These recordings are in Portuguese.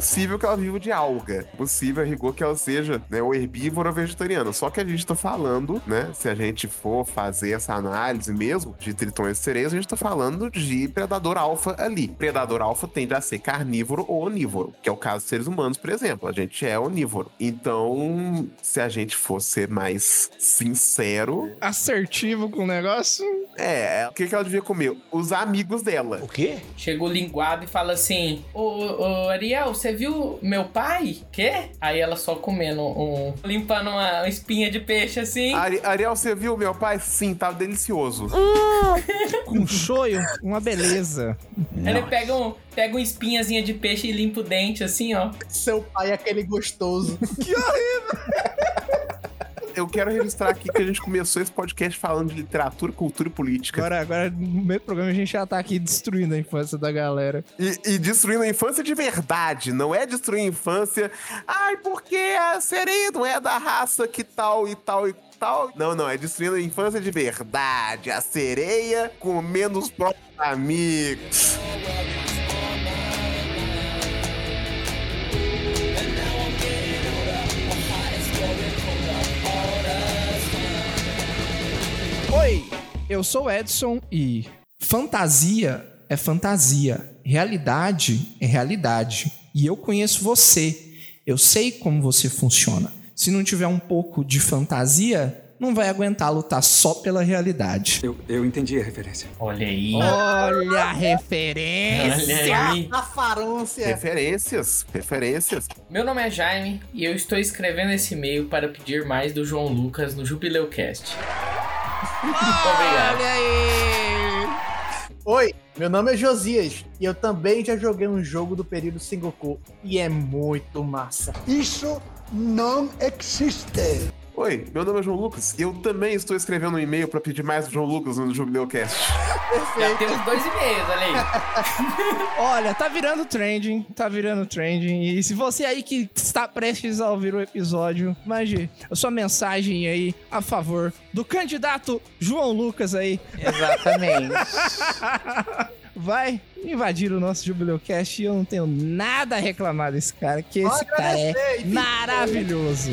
possível que ela viva de alga. Possível, a rigor, que ela seja né, ou herbívoro ou vegetariano. Só que a gente tá falando, né? Se a gente for fazer essa análise mesmo de tritões e sereias, a gente tá falando de predador alfa ali. Predador alfa tende a ser carnívoro ou onívoro, que é o caso dos seres humanos, por exemplo. A gente é onívoro. Então, se a gente for ser mais sincero, Assertivo com o negócio. É, o que, que ela devia comer? Os amigos dela. O quê? Chegou linguado e fala assim: Ô, ô, Ariel, você viu meu pai? Quê? Aí ela só comendo um. limpando uma espinha de peixe assim. Ari- Ariel, você viu meu pai? Sim, tava delicioso. Com choio, uma beleza. Ele pega, um, pega uma espinhazinha de peixe e limpa o dente assim, ó. Seu pai é aquele gostoso. Eu quero registrar aqui que a gente começou esse podcast falando de literatura, cultura e política. Agora, agora, no meio do programa, a gente já tá aqui destruindo a infância da galera. E, e destruindo a infância de verdade, não é destruir a infância. Ai, porque a sereia não é da raça que tal e tal e tal. Não, não, é destruindo a infância de verdade. A sereia comendo os próprios amigos. Oi, eu sou o Edson e fantasia é fantasia, realidade é realidade. E eu conheço você, eu sei como você funciona. Se não tiver um pouco de fantasia, não vai aguentar lutar só pela realidade. Eu, eu entendi a referência. Olha aí. Olha a referência! Olha aí. A farância. Referências, referências. Meu nome é Jaime e eu estou escrevendo esse e-mail para pedir mais do João Lucas no Jubileu Cast. Muito obrigado. Olha aí! Oi, meu nome é Josias e eu também já joguei um jogo do período Sengoku e é muito massa. Isso não existe. Oi, meu nome é João Lucas e eu também estou escrevendo um e-mail para pedir mais do João Lucas no Jubileucast. Já temos dois e-mails, olha aí. Olha, tá virando trending, tá virando trending. E se você aí que está prestes a ouvir o episódio, mande a sua mensagem aí a favor do candidato João Lucas aí. Exatamente. Vai invadir o nosso Jubileucast e eu não tenho nada a reclamar desse cara, que esse Pode cara é agradecer, maravilhoso.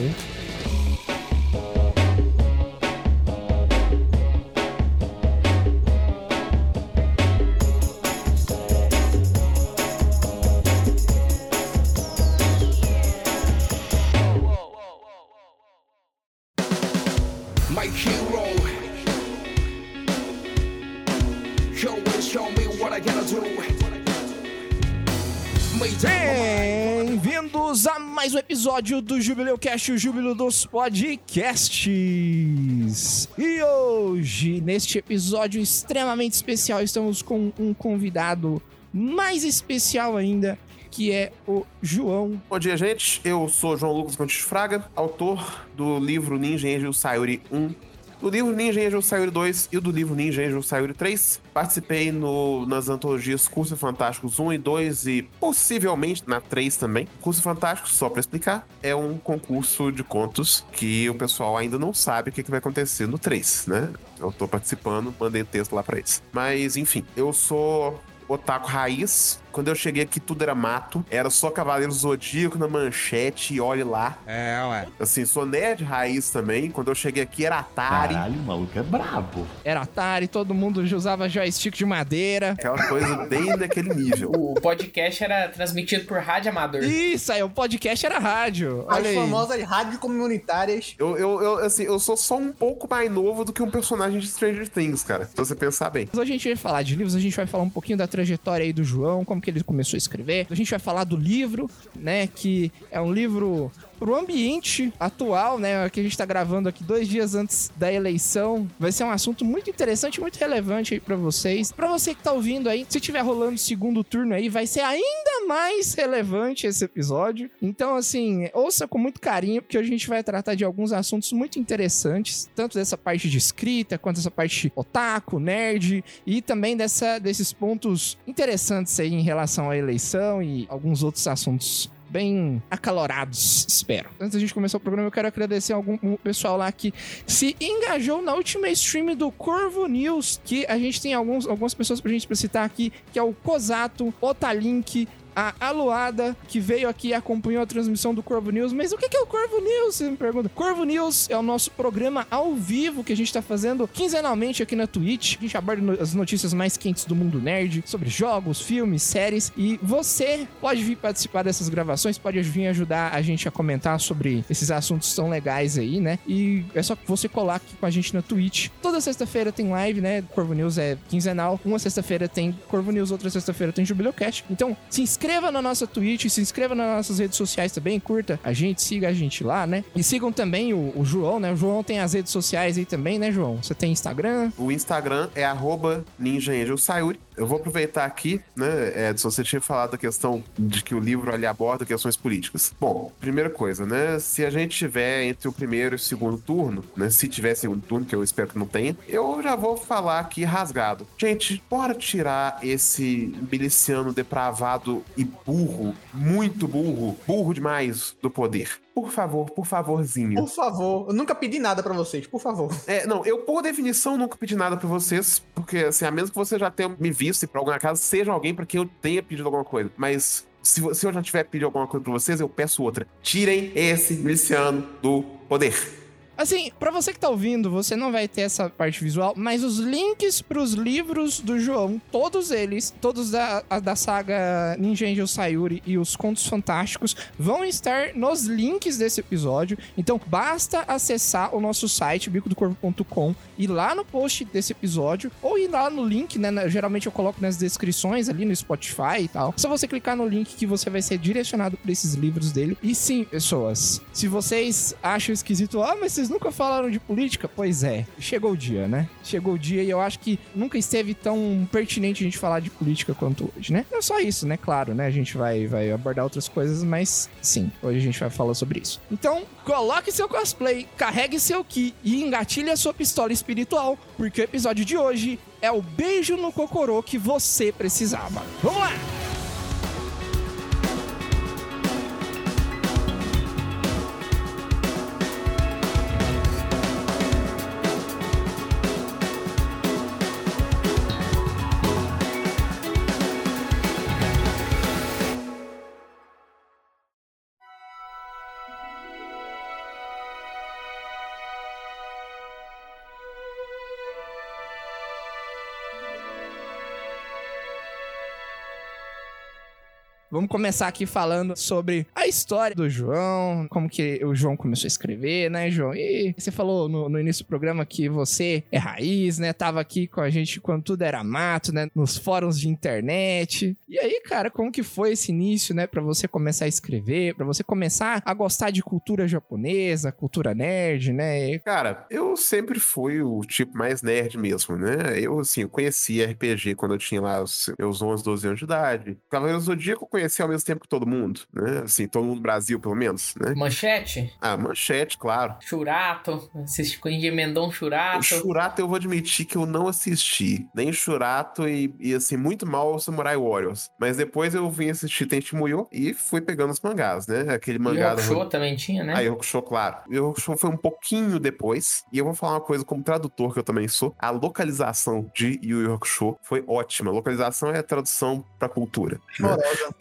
Mais um episódio do Jubileucast, o Júbilo dos Podcasts. E hoje, neste episódio extremamente especial, estamos com um convidado mais especial ainda, que é o João. Bom dia, gente. Eu sou João Lucas Contes Fraga, autor do livro Ninja Angel Sayuri 1, do livro Ninja Angel Sayuri 2 e do livro Ninja Angel Sayuri 3. Participei no- nas antologias Curso Fantásticos 1 e 2 e possivelmente na 3 também. Curso Fantástico, só pra explicar, é um concurso de contos que o pessoal ainda não sabe o que, que vai acontecer no 3, né? Eu tô participando, mandei texto lá pra eles. Mas, enfim, eu sou otaku raiz. Quando eu cheguei aqui, tudo era mato. Era só Cavaleiro Zodíaco na manchete e olhe lá. É, ué. Assim, sou nerd raiz também. Quando eu cheguei aqui, era Atari. Caralho, o maluco é brabo. Era Atari, todo mundo usava joystick de madeira. Aquela coisa bem daquele nível. O podcast era transmitido por rádio amador. Isso aí, o podcast era rádio. As Olha aí. famosas rádio comunitárias. Eu, eu, eu, assim, eu sou só um pouco mais novo do que um personagem de Stranger Things, cara. Se você pensar bem. Hoje a gente vai falar de livros, a gente vai falar um pouquinho da trajetória aí do João, como que ele começou a escrever. A gente vai falar do livro, né, que é um livro pro ambiente atual, né, que a gente tá gravando aqui dois dias antes da eleição. Vai ser um assunto muito interessante, muito relevante aí pra vocês. Pra você que tá ouvindo aí, se tiver rolando segundo turno aí, vai ser ainda mais relevante esse episódio. Então, assim, ouça com muito carinho, porque a gente vai tratar de alguns assuntos muito interessantes, tanto dessa parte de escrita, quanto dessa parte otaku, nerd, e também dessa, desses pontos interessantes aí em relação à eleição e alguns outros assuntos bem acalorados, espero. Antes da gente começar o programa, eu quero agradecer algum um pessoal lá que se engajou na última stream do Corvo News, que a gente tem alguns, algumas pessoas pra gente citar aqui, que é o Kozato, Otalink, a Aluada, que veio aqui e acompanhou a transmissão do Corvo News. Mas o que é o Corvo News? Você me pergunta. Corvo News é o nosso programa ao vivo que a gente tá fazendo quinzenalmente aqui na Twitch. A gente aborda as notícias mais quentes do mundo nerd, sobre jogos, filmes, séries. E você pode vir participar dessas gravações, pode vir ajudar a gente a comentar sobre esses assuntos tão legais aí, né? E é só você colar aqui com a gente na Twitch. Toda sexta-feira tem live, né? Corvo News é quinzenal. Uma sexta-feira tem Corvo News, outra sexta-feira tem Jubileu Cast. Então, se inscreva na nossa Twitch, se inscreva nas nossas redes sociais também, curta a gente, siga a gente lá, né? E sigam também o, o João, né? O João tem as redes sociais aí também, né, João? Você tem Instagram? O Instagram é arroba Ninja Angel Sayuri. Eu vou aproveitar aqui, né, Edson, você tinha falado da questão de que o livro ali aborda questões políticas. Bom, primeira coisa, né, se a gente tiver entre o primeiro e o segundo turno, né, se tiver segundo turno, que eu espero que não tenha, eu já vou falar aqui rasgado. Gente, bora tirar esse miliciano depravado e burro, muito burro, burro demais do poder. Por favor, por favorzinho. Por favor, eu nunca pedi nada pra vocês, por favor. É, não, eu por definição nunca pedi nada pra vocês, porque assim, a menos que você já tenha me visto e pra alguma casa, seja alguém pra quem eu tenha pedido alguma coisa. Mas se, se eu já tiver pedido alguma coisa pra vocês, eu peço outra. Tirem esse miliciano do poder. Assim, pra você que tá ouvindo, você não vai ter essa parte visual, mas os links pros livros do João, todos eles, todos da, da saga Ninja Angel Sayuri e os Contos Fantásticos, vão estar nos links desse episódio. Então, basta acessar o nosso site, bicodocorvo.com, e lá no post desse episódio, ou ir lá no link, né? na- Geralmente eu coloco nas descrições ali no Spotify e tal. Só você clicar no link que você vai ser direcionado para esses livros dele. E sim, pessoas, se vocês acham esquisito, ah, mas vocês nunca falaram de política? Pois é, chegou o dia, né? Chegou o dia e eu acho que nunca esteve tão pertinente a gente falar de política quanto hoje, né? Não só isso, né? Claro, né? A gente vai, vai abordar outras coisas, mas sim, hoje a gente vai falar sobre isso. Então, coloque seu cosplay, carregue seu ki e engatilhe a sua pistola espiritual, porque o episódio de hoje é o beijo no cocorô que você precisava. Vamos lá! Vamos começar aqui falando sobre a história do João, como que o João começou a escrever, né, João? E você falou no, no início do programa que você é raiz, né? Tava aqui com a gente quando tudo era mato, né? Nos fóruns de internet. E aí, cara, como que foi esse início, né? Pra você começar a escrever, pra você começar a gostar de cultura japonesa, cultura nerd, né? Cara, eu sempre fui o tipo mais nerd mesmo, né? Eu, assim, eu conheci RPG quando eu tinha lá os meus 11, 12 anos de idade. Cavaleiros do Zodíaco eu conheci ao mesmo tempo que todo mundo, né? Assim, todo mundo no Brasil, pelo menos, né? Manchete? Ah, manchete, claro. Churato? Assisti com Emendou um O Churato? Churato eu vou admitir que eu não assisti. Nem Churato e, e, assim, muito mal o Samurai Warriors. Mas depois eu vim assistir Tenchi Muyo e fui pegando os mangás, né? Aquele E o mangá... Show também tinha, né? Ah, Yu Hakusho, claro. Yu Hakusho foi um pouquinho depois. E eu vou falar uma coisa como tradutor, que eu também sou. A localização de Yu Yu Hakusho foi ótima. Localização é a tradução pra cultura. né?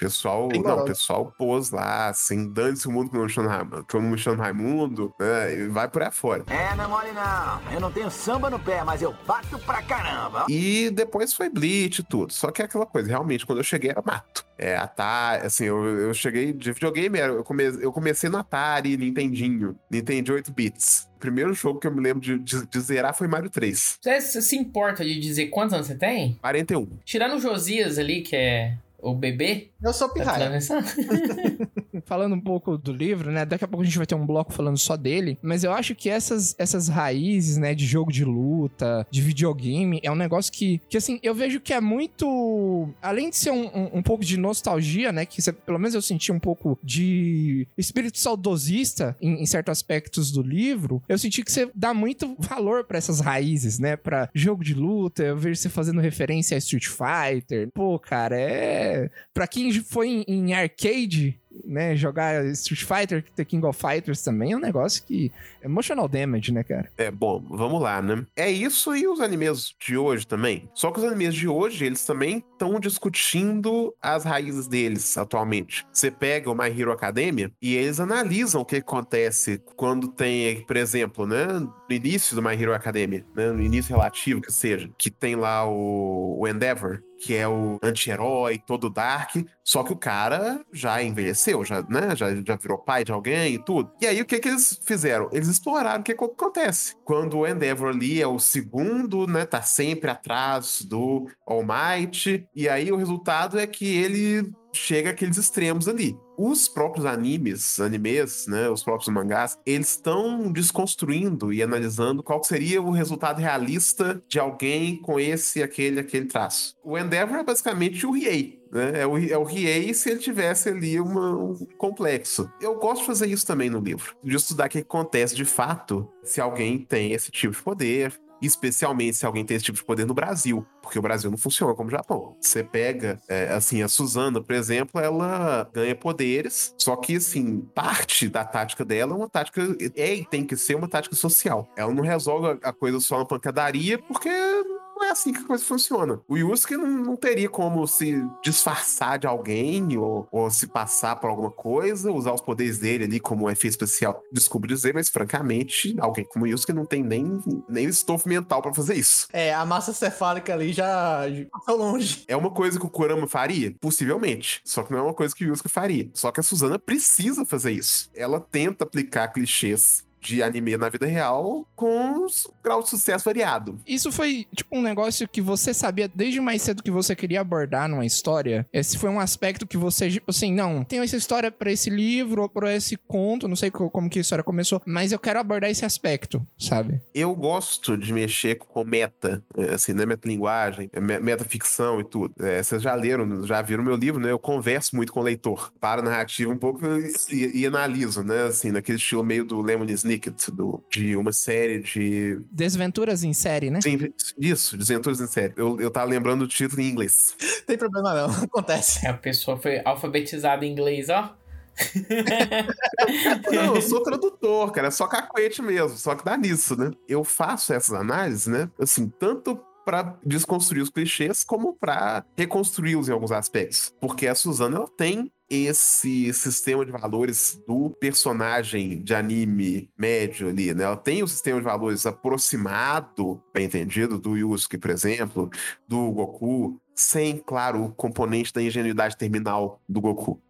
Pessoal, Bem não, o pessoal pôs lá, assim, dane-se o mundo que não me chama Raimundo, todo mundo me chama Raimundo, né? E vai por aí fora. É, não é mole não. Eu não tenho samba no pé, mas eu bato pra caramba. E depois foi Bleach e tudo. Só que é aquela coisa, realmente, quando eu cheguei era mato. É, Atari, assim, eu, eu cheguei de videogame, eu, come, eu comecei no Atari, Nintendinho, Nintendo 8 bits. O primeiro jogo que eu me lembro de, de- de zerar foi Mario 3. Você se importa de dizer quantos anos você tem? 41. Tirando o Josias ali, que é o bebê. Eu sou Tá pirraia. atenção? falando um pouco do livro, né? Daqui a pouco a gente vai ter um bloco falando só dele, mas eu acho que essas, essas raízes, né, de jogo de luta, de videogame, é um negócio que, que assim, eu vejo que é muito. Além de ser um, um, um pouco de nostalgia, né? Que pelo menos eu senti um pouco de espírito saudosista em, em certos aspectos do livro, eu senti que você dá muito valor pra essas raízes, né? Pra jogo de luta, eu vejo você fazendo referência a Street Fighter. Pô, cara, é. Pra quem foi em, em arcade, né, jogar Street Fighter, The King of Fighters também é um negócio que. Emotional damage, né, cara? É, bom, vamos lá, né? É isso e os animes de hoje também. Só que os animes de hoje, eles também estão discutindo as raízes deles atualmente. Você pega o My Hero Academia e eles analisam o que acontece quando tem, por exemplo, né, no início do My Hero Academia, né, no início relativo que seja, que tem lá o, o Endeavor, que é o anti-herói, todo dark, só que o cara já envelheceu, já, né, já, já virou pai de alguém e tudo. E aí o que que eles fizeram? Eles exploraram o que, que acontece. Quando o Endeavor ali é o segundo, né, tá sempre atrás do All Might, e aí o resultado é que ele chega àqueles extremos ali. Os próprios animes, animes, né, os próprios mangás, eles estão desconstruindo e analisando qual seria o resultado realista de alguém com esse, aquele, aquele traço. O Endeavor é basicamente o Riei, né? É o, é o Riei se ele tivesse ali uma- um complexo. Eu gosto de fazer isso também no livro, de estudar o que acontece de fato se alguém tem esse tipo de poder, especialmente se alguém tem esse tipo de poder no Brasil, porque o Brasil não funciona como o Japão. Você pega, é, assim, a Suzana, por exemplo, ela ganha poderes, só que, assim, parte da tática dela é uma tática, é e tem que ser uma tática social. Ela não resolve a coisa só na pancadaria, porque não é assim que a coisa funciona. O Yusuke não, não teria como se disfarçar de alguém ou, ou se passar por alguma coisa, usar os poderes dele ali como efeito especial. Desculpe dizer, mas francamente, alguém como o Yusuke não tem nem, nem estofo mental pra fazer isso. É, a massa cefálica ali já já passou longe. É uma coisa que o Kurama faria? Possivelmente. Só que não é uma coisa que o Yusuke faria. Só que a Suzana precisa fazer isso. Ela tenta aplicar clichês de anime na vida real com grau de sucesso variado. Isso foi, tipo, um negócio que você sabia desde mais cedo que você queria abordar numa história? Esse foi um aspecto que você, tipo assim, não, tenho essa história pra esse livro ou pra esse conto, não sei co- como que a história começou, mas eu quero abordar esse aspecto, sabe? Eu gosto de mexer com meta, é, assim, né? Metalinguagem, é, me- metaficção e tudo. É, vocês já leram, já viram meu livro, né? Eu converso muito com o leitor. Para a narrativa um pouco e, e analiso, né? Assim, naquele estilo meio do Lemon Snicket, do, de uma série de. Desventuras em série, né? Sim, isso, Desventuras em série. Eu, eu tava lembrando do título em inglês. Não tem problema não, acontece. A pessoa foi alfabetizada em inglês, ó. Não, eu sou tradutor, cara, é só cacuete mesmo, só que dá nisso, né? Eu faço essas análises, né? Assim, tanto pra desconstruir os clichês, como pra reconstruí-los em alguns aspectos. Porque a Suzana, ela tem esse sistema de valores do personagem de anime médio ali, né? Ela tem o sistema de valores aproximado, bem entendido, do Yusuke, por exemplo, do Goku, sem, claro, o componente da ingenuidade terminal do Goku.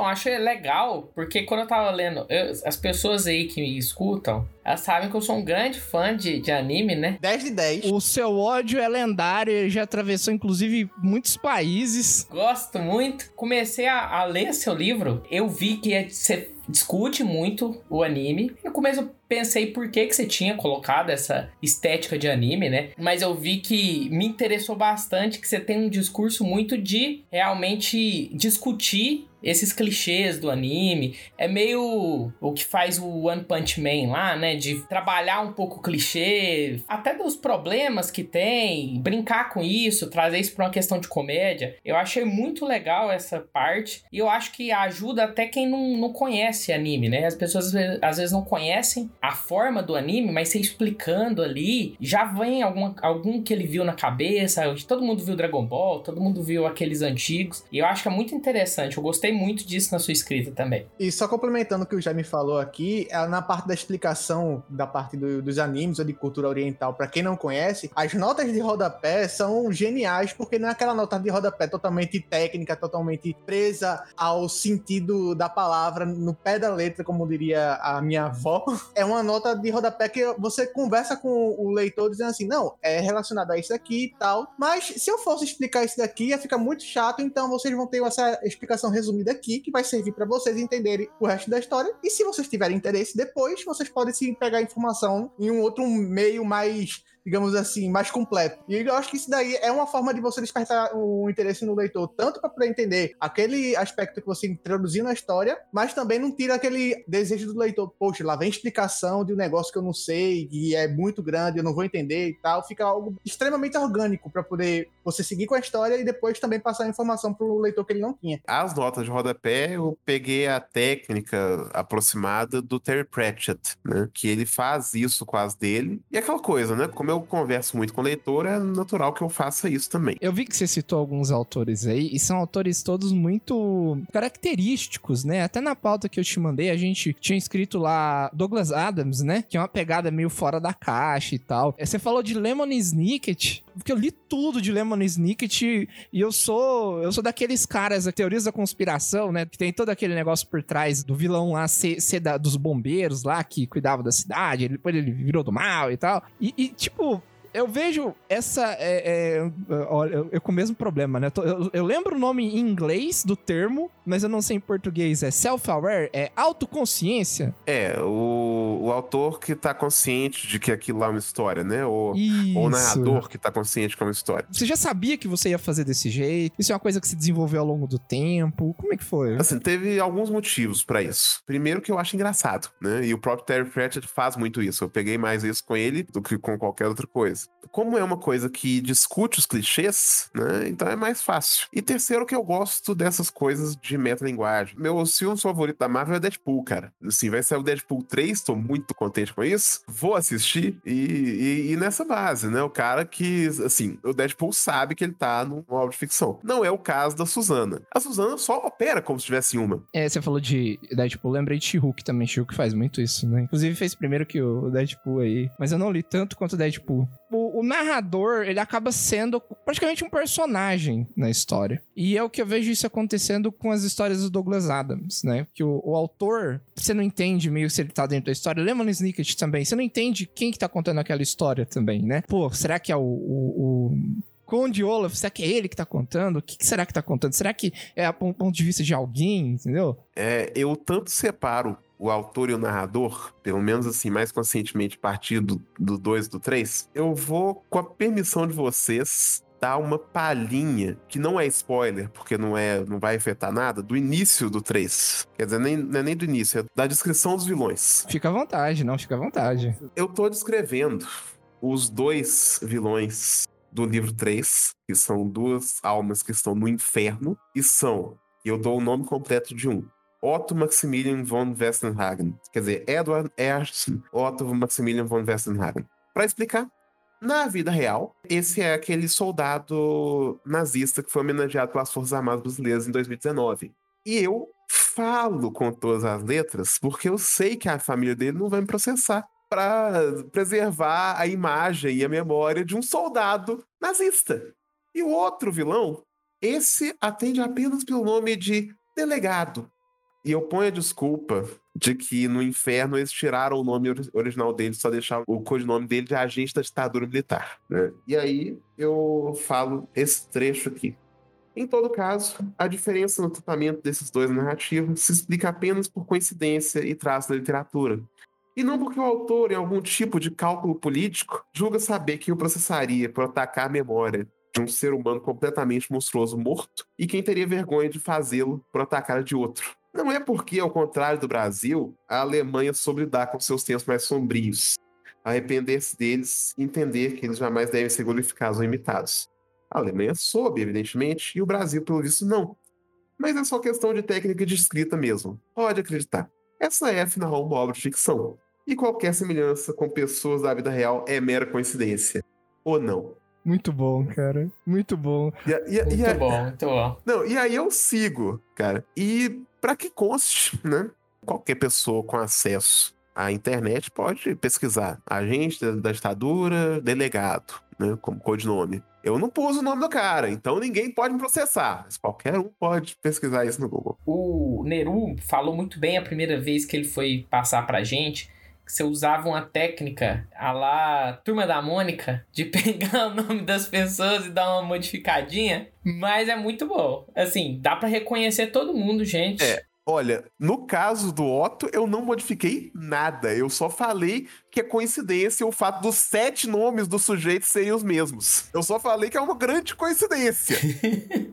Então, achei legal, porque quando eu tava lendo, eu- as pessoas aí que me escutam, elas sabem que eu sou um grande fã de, de anime, né? 10 de 10. O seu ódio é lendário, ele já atravessou inclusive muitos países. Gosto muito. Comecei a, a ler seu livro, eu vi que você discute muito o anime. No começo eu pensei por que, que você tinha colocado essa estética de anime, né? Mas eu vi que me interessou bastante que você tem um discurso muito de realmente discutir esses clichês do anime. É meio o que faz o One Punch Man lá, né? De trabalhar um pouco o clichê, até dos problemas que tem, brincar com isso, trazer isso pra uma questão de comédia. Eu achei muito legal essa parte e eu acho que ajuda até quem não, não conhece anime, né? As pessoas às vezes- não conhecem a forma do anime, mas você explicando ali, já vem alguma, algum que ele viu na cabeça. Todo mundo viu Dragon Ball, todo mundo viu aqueles antigos. E eu acho que é muito interessante. Eu gostei muito disso na sua escrita também. E só complementando o que o Jaime falou aqui, é na parte da explicação da parte do- dos animes ou de cultura oriental, pra quem não conhece, as notas de rodapé são geniais, porque não é aquela nota de rodapé totalmente técnica, totalmente presa ao sentido da palavra, no pé da letra, como diria a minha avó. É uma nota de rodapé que você conversa com o leitor dizendo assim, não, é relacionado a isso aqui e tal, mas se eu fosse explicar isso daqui, ia ficar muito chato, então vocês vão ter essa explicação resumida resumida aqui, que vai servir para vocês entenderem o resto da história. E se vocês tiverem interesse depois, vocês podem se pegar informação em um outro meio mais digamos assim, mais completo. E eu acho que isso daí é uma forma de você despertar o interesse no leitor, tanto para poder entender aquele aspecto que você introduziu na história, mas também não tira aquele desejo do leitor, poxa, lá vem explicação de um negócio que eu não sei, e é muito grande, eu não vou entender e tal. Fica algo extremamente orgânico para poder você seguir com a história e depois também passar a informação pro leitor que ele não tinha. As notas de rodapé, eu peguei a técnica aproximada do Terry Pratchett, né? Que ele faz isso com as dele. E aquela coisa, né? Como eu converso muito com leitor, é natural que eu faça isso também. Eu vi que você citou alguns autores aí, e são autores todos muito característicos, né? Até na pauta que eu te mandei, a gente tinha escrito lá Douglas Adams, né? Que é uma pegada meio fora da caixa e tal. Você falou de Lemon Snicket, porque eu li tudo de Lemon Snicket e eu sou eu sou daqueles caras, teorias da conspiração, né? Que tem todo aquele negócio por trás do vilão lá ser, ser da, dos bombeiros lá que cuidava da cidade, depois ele virou do mal e tal. E, e tipo, eu vejo essa. É, é, olha, eu, eu com o mesmo problema, né? Eu, eu, lembro o nome em inglês do termo, mas eu não sei em português. É self-aware? É autoconsciência? É, o, o autor que tá consciente de que aquilo lá é uma história, né? Ou, ou o narrador que tá consciente que é uma história. Você já sabia que você ia fazer desse jeito? Isso é uma coisa que se desenvolveu ao longo do tempo? Como é que foi? Assim, teve alguns motivos para isso. Primeiro que eu acho engraçado, né? E o próprio Terry Pratchett faz muito isso. Eu peguei mais isso com ele do que com qualquer outra coisa. Como é uma coisa que discute os clichês, né? Então é mais fácil. E terceiro, que eu gosto dessas coisas de metalinguagem. Meu filme favorito da Marvel é Deadpool, cara. Assim, vai sair o Deadpool 3, tô muito contente com isso. Vou assistir e, e, e nessa base, né? O cara que, assim, o Deadpool sabe que ele tá numa obra de ficção. Não é o caso da Suzana. A Suzana só opera como se tivesse uma. É, você falou de Deadpool, lembrei de She-Hulk também. She-Hulk faz muito isso, né? Inclusive fez primeiro que o Deadpool aí. Mas eu não li tanto quanto o Deadpool o, o, narrador, ele acaba sendo praticamente um personagem na história. E é o que eu vejo isso acontecendo com as histórias do Douglas Adams, né? Que o, o autor, você não entende meio se ele tá dentro da história. Lemon Snicket também, você não entende quem que tá contando aquela história também, né? Pô, será que é o, o, o... Conde Olaf, será que é ele que tá contando? O que, será que tá contando? Será que é a ponto de vista de alguém, entendeu? É, eu tanto separo o autor e o narrador, pelo menos assim, mais conscientemente partido do 2 e do 3, eu vou, com a permissão de vocês, dar uma palhinha, que não é spoiler, porque não é, não vai afetar nada, do início do 3. Quer dizer, nem, não é nem do início, é da descrição dos vilões. Fica à vontade, não, fica à vontade. Eu tô descrevendo os dois vilões do livro 3, que são duas almas que estão no inferno, e são, e eu dou o nome completo de um, Otto Maximilian von Westenhagen. Quer dizer, Edward Ernst Otto Maximilian von Westenhagen. Para explicar, na vida real, esse é aquele soldado nazista que foi homenageado pelas Forças Armadas Brasileiras em 2019. E eu falo com todas as letras porque eu sei que a família dele não vai me processar para preservar a imagem e a memória de um soldado nazista. E o outro vilão, esse atende apenas pelo nome de delegado. E eu ponho a desculpa de que no inferno eles tiraram o nome original dele, só deixaram o codinome dele de agente da ditadura militar. Né? E aí eu falo esse trecho aqui. Em todo caso, a diferença no tratamento desses dois narrativos se explica apenas por coincidência e traço da literatura. E não porque o autor, em algum tipo de cálculo político, julga saber que o processaria por atacar a memória de um ser humano completamente monstruoso morto e quem teria vergonha de fazê-lo por atacar de outro. Não é porque, ao contrário do Brasil, a Alemanha soube lidar com seus tempos mais sombrios, arrepender-se deles e entender que eles jamais devem ser glorificados ou imitados. A Alemanha soube, evidentemente, e o Brasil, pelo visto, não. Mas é só questão de técnica de escrita mesmo. Pode acreditar. Essa é, afinal, uma obra de ficção. E qualquer semelhança com pessoas da vida real é mera coincidência. Ou não. Muito bom, cara. Muito bom. E, e, muito e, bom, muito bom. Não, e aí eu sigo, cara. E para que conste, né? Qualquer pessoa com acesso à internet pode pesquisar agente da ditadura, delegado, né? Como codinome. Eu não pus o nome do cara, então ninguém pode me processar. Mas qualquer um pode pesquisar isso no Google. O Neru falou muito bem a primeira vez que ele foi passar pra gente você usava uma técnica a lá Turma da Mônica de pegar o nome das pessoas e dar uma modificadinha, mas é muito bom. Assim, dá pra reconhecer todo mundo, gente. É. Olha, no caso do Otto, eu não modifiquei nada. Eu só falei que é coincidência o fato dos sete nomes dos sujeitos serem os mesmos. Eu só falei que é uma grande coincidência.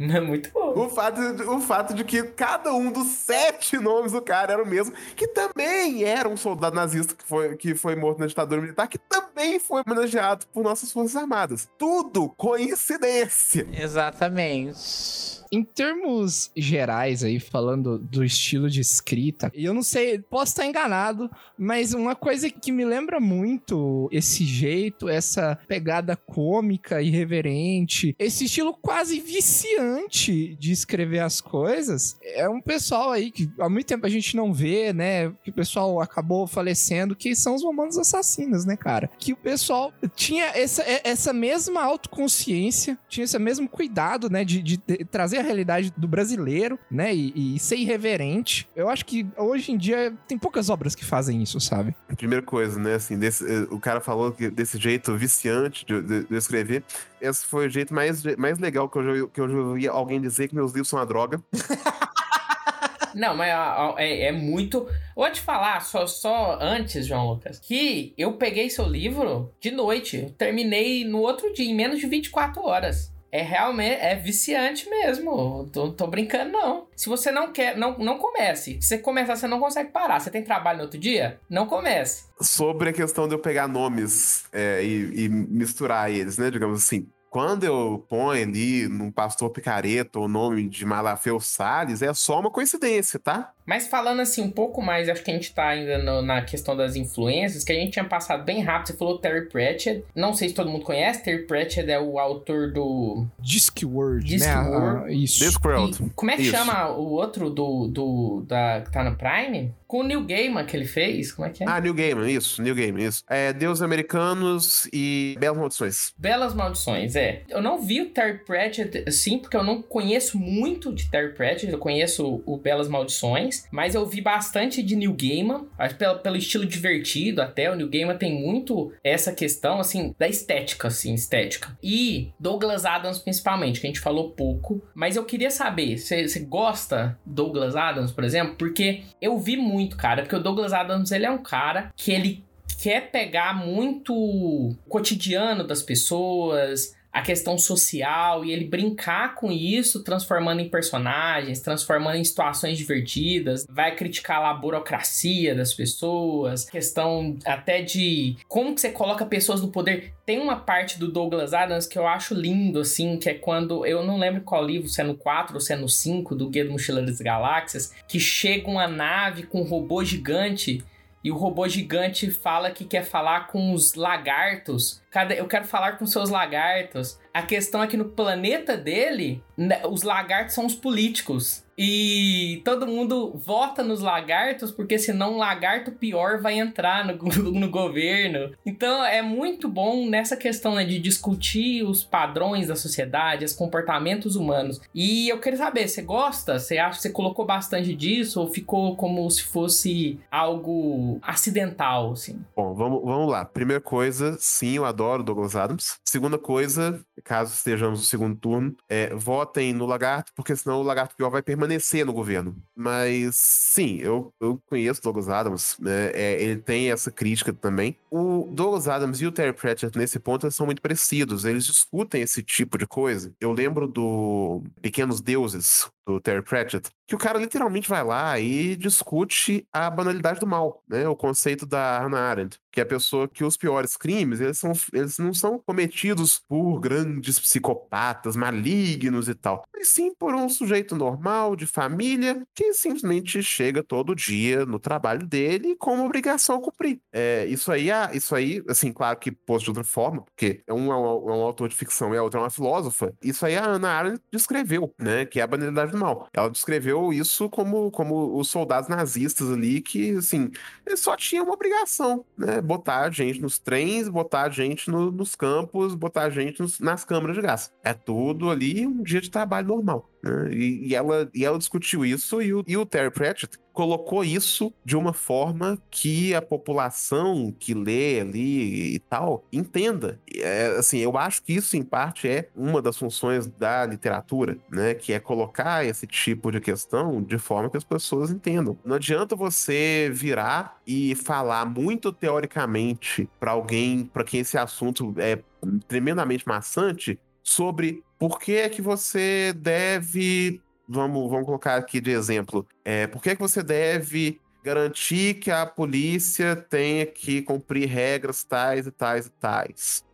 É muito bom. O fato, o fato de que cada um dos sete nomes do cara era o mesmo, que também era um soldado nazista que foi, que foi morto na ditadura militar, que também foi homenageado por nossas Forças Armadas. Tudo coincidência. Exatamente. Em termos gerais aí, falando do estilo de escrita, e eu não sei, posso estar enganado, mas uma coisa que me lembra muito esse jeito, essa pegada cômica, irreverente, esse estilo quase viciante de escrever as coisas, é um pessoal aí que há muito tempo a gente não vê, né? Que o pessoal acabou falecendo, que são os romanos assassinos, né, cara? Que o pessoal tinha essa, essa mesma autoconsciência, tinha esse mesmo cuidado, né, de, de trazer a realidade do brasileiro, né, e, e ser irreverente. Eu acho que hoje em dia tem poucas obras que fazem isso, sabe? Primeira coisa, né, assim, desse, eh, o cara falou que desse jeito viciante de, de, de escrever, esse foi o jeito mais, mais legal que eu, que eu já ouvi alguém dizer que meus livros são uma droga. Não, mas é, é muito. Vou te falar, só, só antes, João Lucas, que eu peguei seu livro de noite. Terminei no outro dia, em menos de 24 horas. É realmente, é viciante mesmo. Tô, tô brincando, não. Se você não quer, não, não comece. Se você começar, você não consegue parar. Você tem trabalho no outro dia? Não comece. Sobre a questão de eu pegar nomes é, e, e misturar eles, né? Digamos assim. Quando eu ponho ali num pastor picareta o nome de Malafeu Salles, é só uma coincidência, tá? Mas falando assim um pouco mais, acho que a gente tá ainda no- na questão das influências, que a gente tinha passado bem rápido. Você falou Terry Pratchett. Não sei se todo mundo conhece. Terry Pratchett é o autor do. Discworld, né? Discworld. Ah, isso. Discworld. E como é que Isso. chama o outro do, do da, que tá no Prime? Com o Neil Gaiman que ele fez. Como é que é? Ah, New Gaiman, isso, New Gaiman, isso. É Deus Americanos e Belas Maldições. Belas Maldições, é. Eu não vi o Terry Pratchett assim, porque eu não conheço muito de Terry Pratchett. Eu conheço o Belas Maldições, mas eu vi bastante de Neil Gaiman, acho pelo, pelo estilo divertido até. O Neil Gaiman tem muito essa questão, assim, da estética, assim, estética. E Douglas Adams, principalmente, que a gente falou pouco. Mas eu queria saber, você você gosta Douglas Adams, por exemplo? Porque eu vi muito, cara, porque o Douglas Adams, ele é um cara que ele quer pegar muito o cotidiano das pessoas, a questão social e ele brincar com isso, transformando em personagens, transformando em situações divertidas, vai criticar lá a burocracia das pessoas, questão até de como que você coloca pessoas no poder. Tem uma parte do Douglas Adams que eu acho lindo, assim, que é quando, eu não lembro qual livro, se é no 4 ou se é no 5 do Guia do Mochileiro das Galáxias, que chega uma nave com um robô gigante e o robô gigante fala que quer falar com os lagartos. Eu quero falar com seus lagartos. A questão é que no planeta dele, né, os lagartos são os políticos. E todo mundo vota nos lagartos, porque senão um lagarto pior vai entrar no, no governo. Então é muito bom nessa questão né, de discutir os padrões da sociedade, os comportamentos humanos. E eu queria saber, você gosta? Você acha que você colocou bastante disso ou ficou como se fosse algo acidental, assim? Bom, vamos, vamos lá. Primeira coisa, sim, eu adoro Douglas Adams. Segunda coisa, caso estejamos no segundo turno, é votem no Lagarto, porque senão o Lagarto pior vai permanecer no governo. Mas sim, eu, eu conheço Douglas Adams, né? É, ele tem essa crítica também. O Douglas Adams e o Terry Pratchett, nesse ponto, são muito parecidos. Eles discutem esse tipo de coisa. Eu lembro do Pequenos Deuses, do Terry Pratchett, que o cara literalmente vai lá e discute a banalidade do mal, né? O conceito da Hannah Arendt, que é a pessoa que os piores crimes, eles, são, eles não são cometidos por grandes psicopatas malignos e tal, mas sim por um sujeito normal, de família, que simplesmente chega todo dia no trabalho dele com uma obrigação a cumprir. É, isso aí, é- isso aí, assim, claro que posto de outra forma, porque um é um, é um autor de ficção e a outra é uma filósofa, isso aí a Hannah Arendt descreveu, né? Que é a banalidade do mal. Ela descreveu isso como, como os soldados nazistas ali que, assim, só tinham uma obrigação, né? Botar a gente nos trens, botar a gente no- nos campos, botar a gente nos- nas câmaras de gás. É tudo ali um dia de trabalho normal. Né? E, e ela, e ela discutiu isso e o, e o Terry Pratchett colocou isso de uma forma que a população que lê ali e tal entenda. É, assim, eu acho que isso, em parte, é uma das funções da literatura, né? Que é colocar esse tipo de questão de forma que as pessoas entendam. Não adianta você virar e falar muito teoricamente para alguém para quem esse assunto é tremendamente maçante sobre por que é que você deve vamos, vamos colocar aqui de exemplo. É, por que, que você deve garantir que a polícia tenha que cumprir regras tais e tais e tais?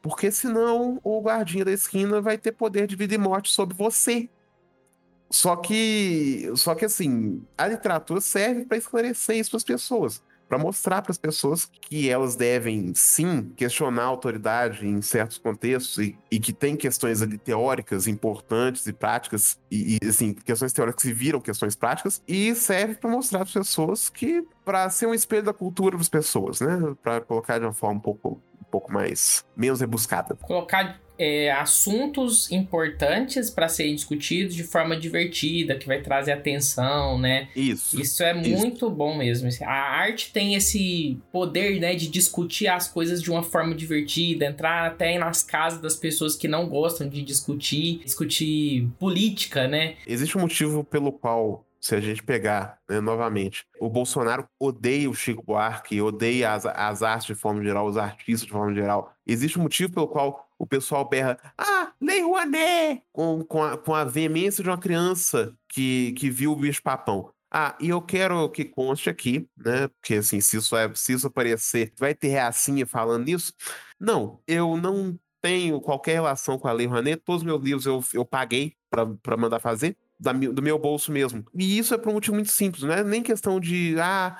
Porque senão o guardinha da esquina vai ter poder de vida e morte sobre você. Só que, só que assim, a literatura serve para esclarecer isso para as pessoas para mostrar para as pessoas que elas devem sim questionar a autoridade em certos contextos e, e que tem questões ali teóricas importantes e práticas e, e assim questões teóricas que viram questões práticas e serve para mostrar para as pessoas que para ser um espelho da cultura das pessoas, né? Para colocar de uma forma um pouco um pouco mais menos rebuscada. Colocar é, assuntos importantes para serem discutidos de forma divertida, que vai trazer atenção, né? Isso. Isso é Isso. muito bom mesmo. A arte tem esse poder, né, de discutir as coisas de uma forma divertida, entrar até nas casas das pessoas que não gostam de discutir, discutir política, né? Existe um motivo pelo qual se a gente pegar né, novamente, o Bolsonaro odeia o Chico Buarque, odeia as, as artes de forma geral, os artistas de forma geral. Existe um motivo pelo qual o pessoal berra, ah, Lei Rouanet, com, com, a, com a veemência de uma criança que, que viu o bicho papão. Ah, e eu quero que conste aqui, né? Porque assim, se isso, é, se isso aparecer, vai ter reacinha falando isso. Não, eu não tenho qualquer relação com a Lei Rouanet. Todos os meus livros eu, eu paguei para mandar fazer da, do meu bolso mesmo. E isso é por um motivo muito simples, não é nem questão de ah,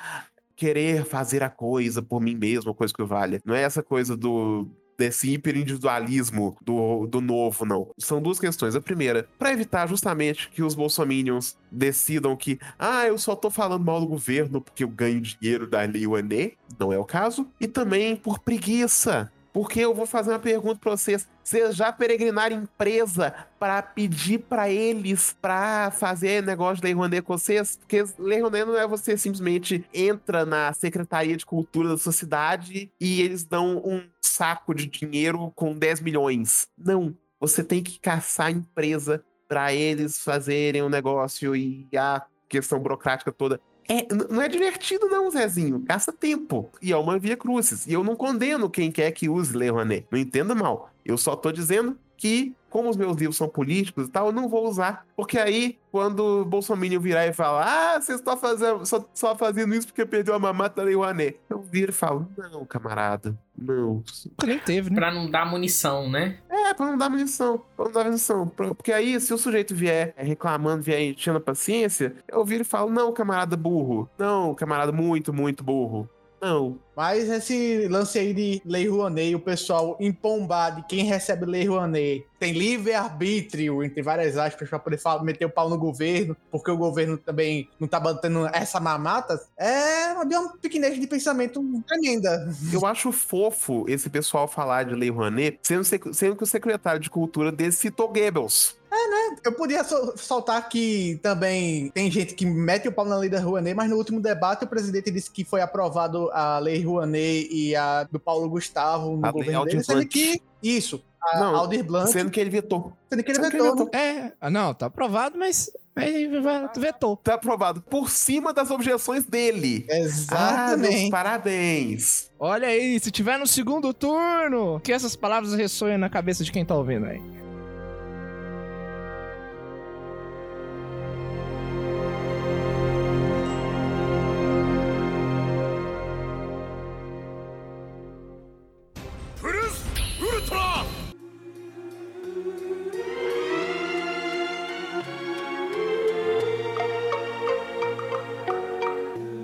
querer fazer a coisa por mim mesmo, coisa que valha. Não é essa coisa do desse hiperindividualismo do, do novo, não. São duas questões. A primeira, para evitar justamente que os bolsominions decidam que, ah, eu só tô falando mal do governo porque eu ganho dinheiro da Lei Rouanet, não é o caso. E também por preguiça. Porque eu vou fazer uma pergunta pra vocês. Vocês já peregrinaram empresa para pedir para eles para fazer negócio da Rouanet com vocês? Porque Rouanet não é você simplesmente entra na Secretaria de Cultura da sua cidade e eles dão um saco de dinheiro com 10 milhões. Não. Você tem que caçar empresa para eles fazerem um negócio e a questão burocrática toda. É, não é divertido, não, Zezinho. Gasta tempo. E é uma via crucis. E eu não condeno quem quer que use Lei Rouanet. Não entenda mal. Eu só tô dizendo que, como os meus livros são políticos e tal, eu não vou usar. Porque aí, quando o Bolsonaro virar e falar, ah, vocês estão fazendo, só, só fazendo isso porque perdeu a mamata da Rouanet. Eu viro e falo, não, camarada, não. Nem teve, né? Pra não dar munição, né? É, pra não dar munição, pra não dar munição. Porque aí, se o sujeito vier reclamando, vier enchendo a paciência, eu viro e falo, não, camarada burro. Não, camarada muito, muito burro. Não. Mas esse lance aí de Lei Rouanet, o pessoal empombar de quem recebe Lei Rouanet tem livre-arbítrio, entre várias aspas, pra poder falar, meter o pau no governo, porque o governo também não tá batendo essa mamata, é uma, pequenez de pensamento tremenda. Eu acho fofo esse pessoal falar de Lei Rouanet, sendo, sendo que o secretário de Cultura dele citou Goebbels. É, né? Eu podia sol soltar que também tem gente que mete o pau na lei da Rouanet, mas no último debate o presidente disse que foi aprovado a lei Rouanet e a do Paulo Gustavo no A lei governo Aldir dele, sendo Blanc. que isso, a Não, Aldir Blanc, Sendo que ele vetou. sendo que ele sendo que vetou. ele vetou. É, ah, não, tá aprovado, mas aí vetou. Tá aprovado por cima das objeções dele. Ah, Exatamente. parabéns. Olha aí, se tiver no segundo turno, que essas palavras ressoem na cabeça de quem tá ouvindo aí.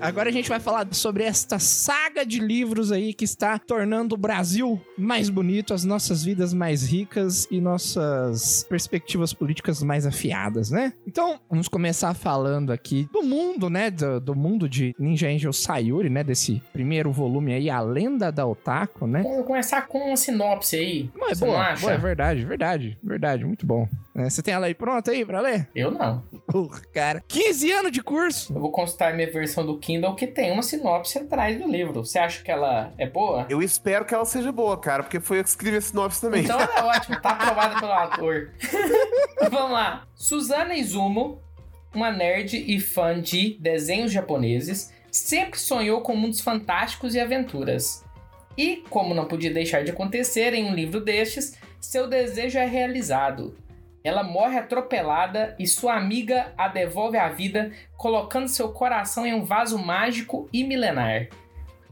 Agora a gente vai falar sobre esta saga de livros aí que está tornando o Brasil mais bonito, as nossas vidas mais ricas e nossas perspectivas políticas mais afiadas, né? Então, vamos começar falando aqui do mundo, né? Do, do mundo de Ninja Angel Sayuri, né? Desse primeiro volume aí, A Lenda da Otaku, né? Vamos começar com uma sinopse aí. Mas é boa, boa, é verdade, verdade, verdade, muito bom. É, Você tem ela aí pronta aí pra ler? Eu não. Porra, cara. 15 anos de curso. Eu vou consultar minha versão do Kindle que tem uma sinopse atrás do livro. Você acha que ela é boa? Eu espero que ela seja boa, cara, porque foi eu que escrevi esse sinopse também. Então ela é ótima, tá aprovada pelo ator. Vamos lá. Suzana Izumo, uma nerd e fã de desenhos japoneses, sempre sonhou com mundos fantásticos e aventuras. E, como não podia deixar de acontecer em um livro destes, seu desejo é realizado. Ela morre atropelada e sua amiga a devolve à vida, colocando seu coração em um vaso mágico e milenar.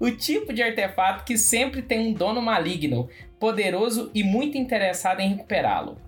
O tipo de artefato que sempre tem um dono maligno, poderoso e muito interessado em recuperá-lo.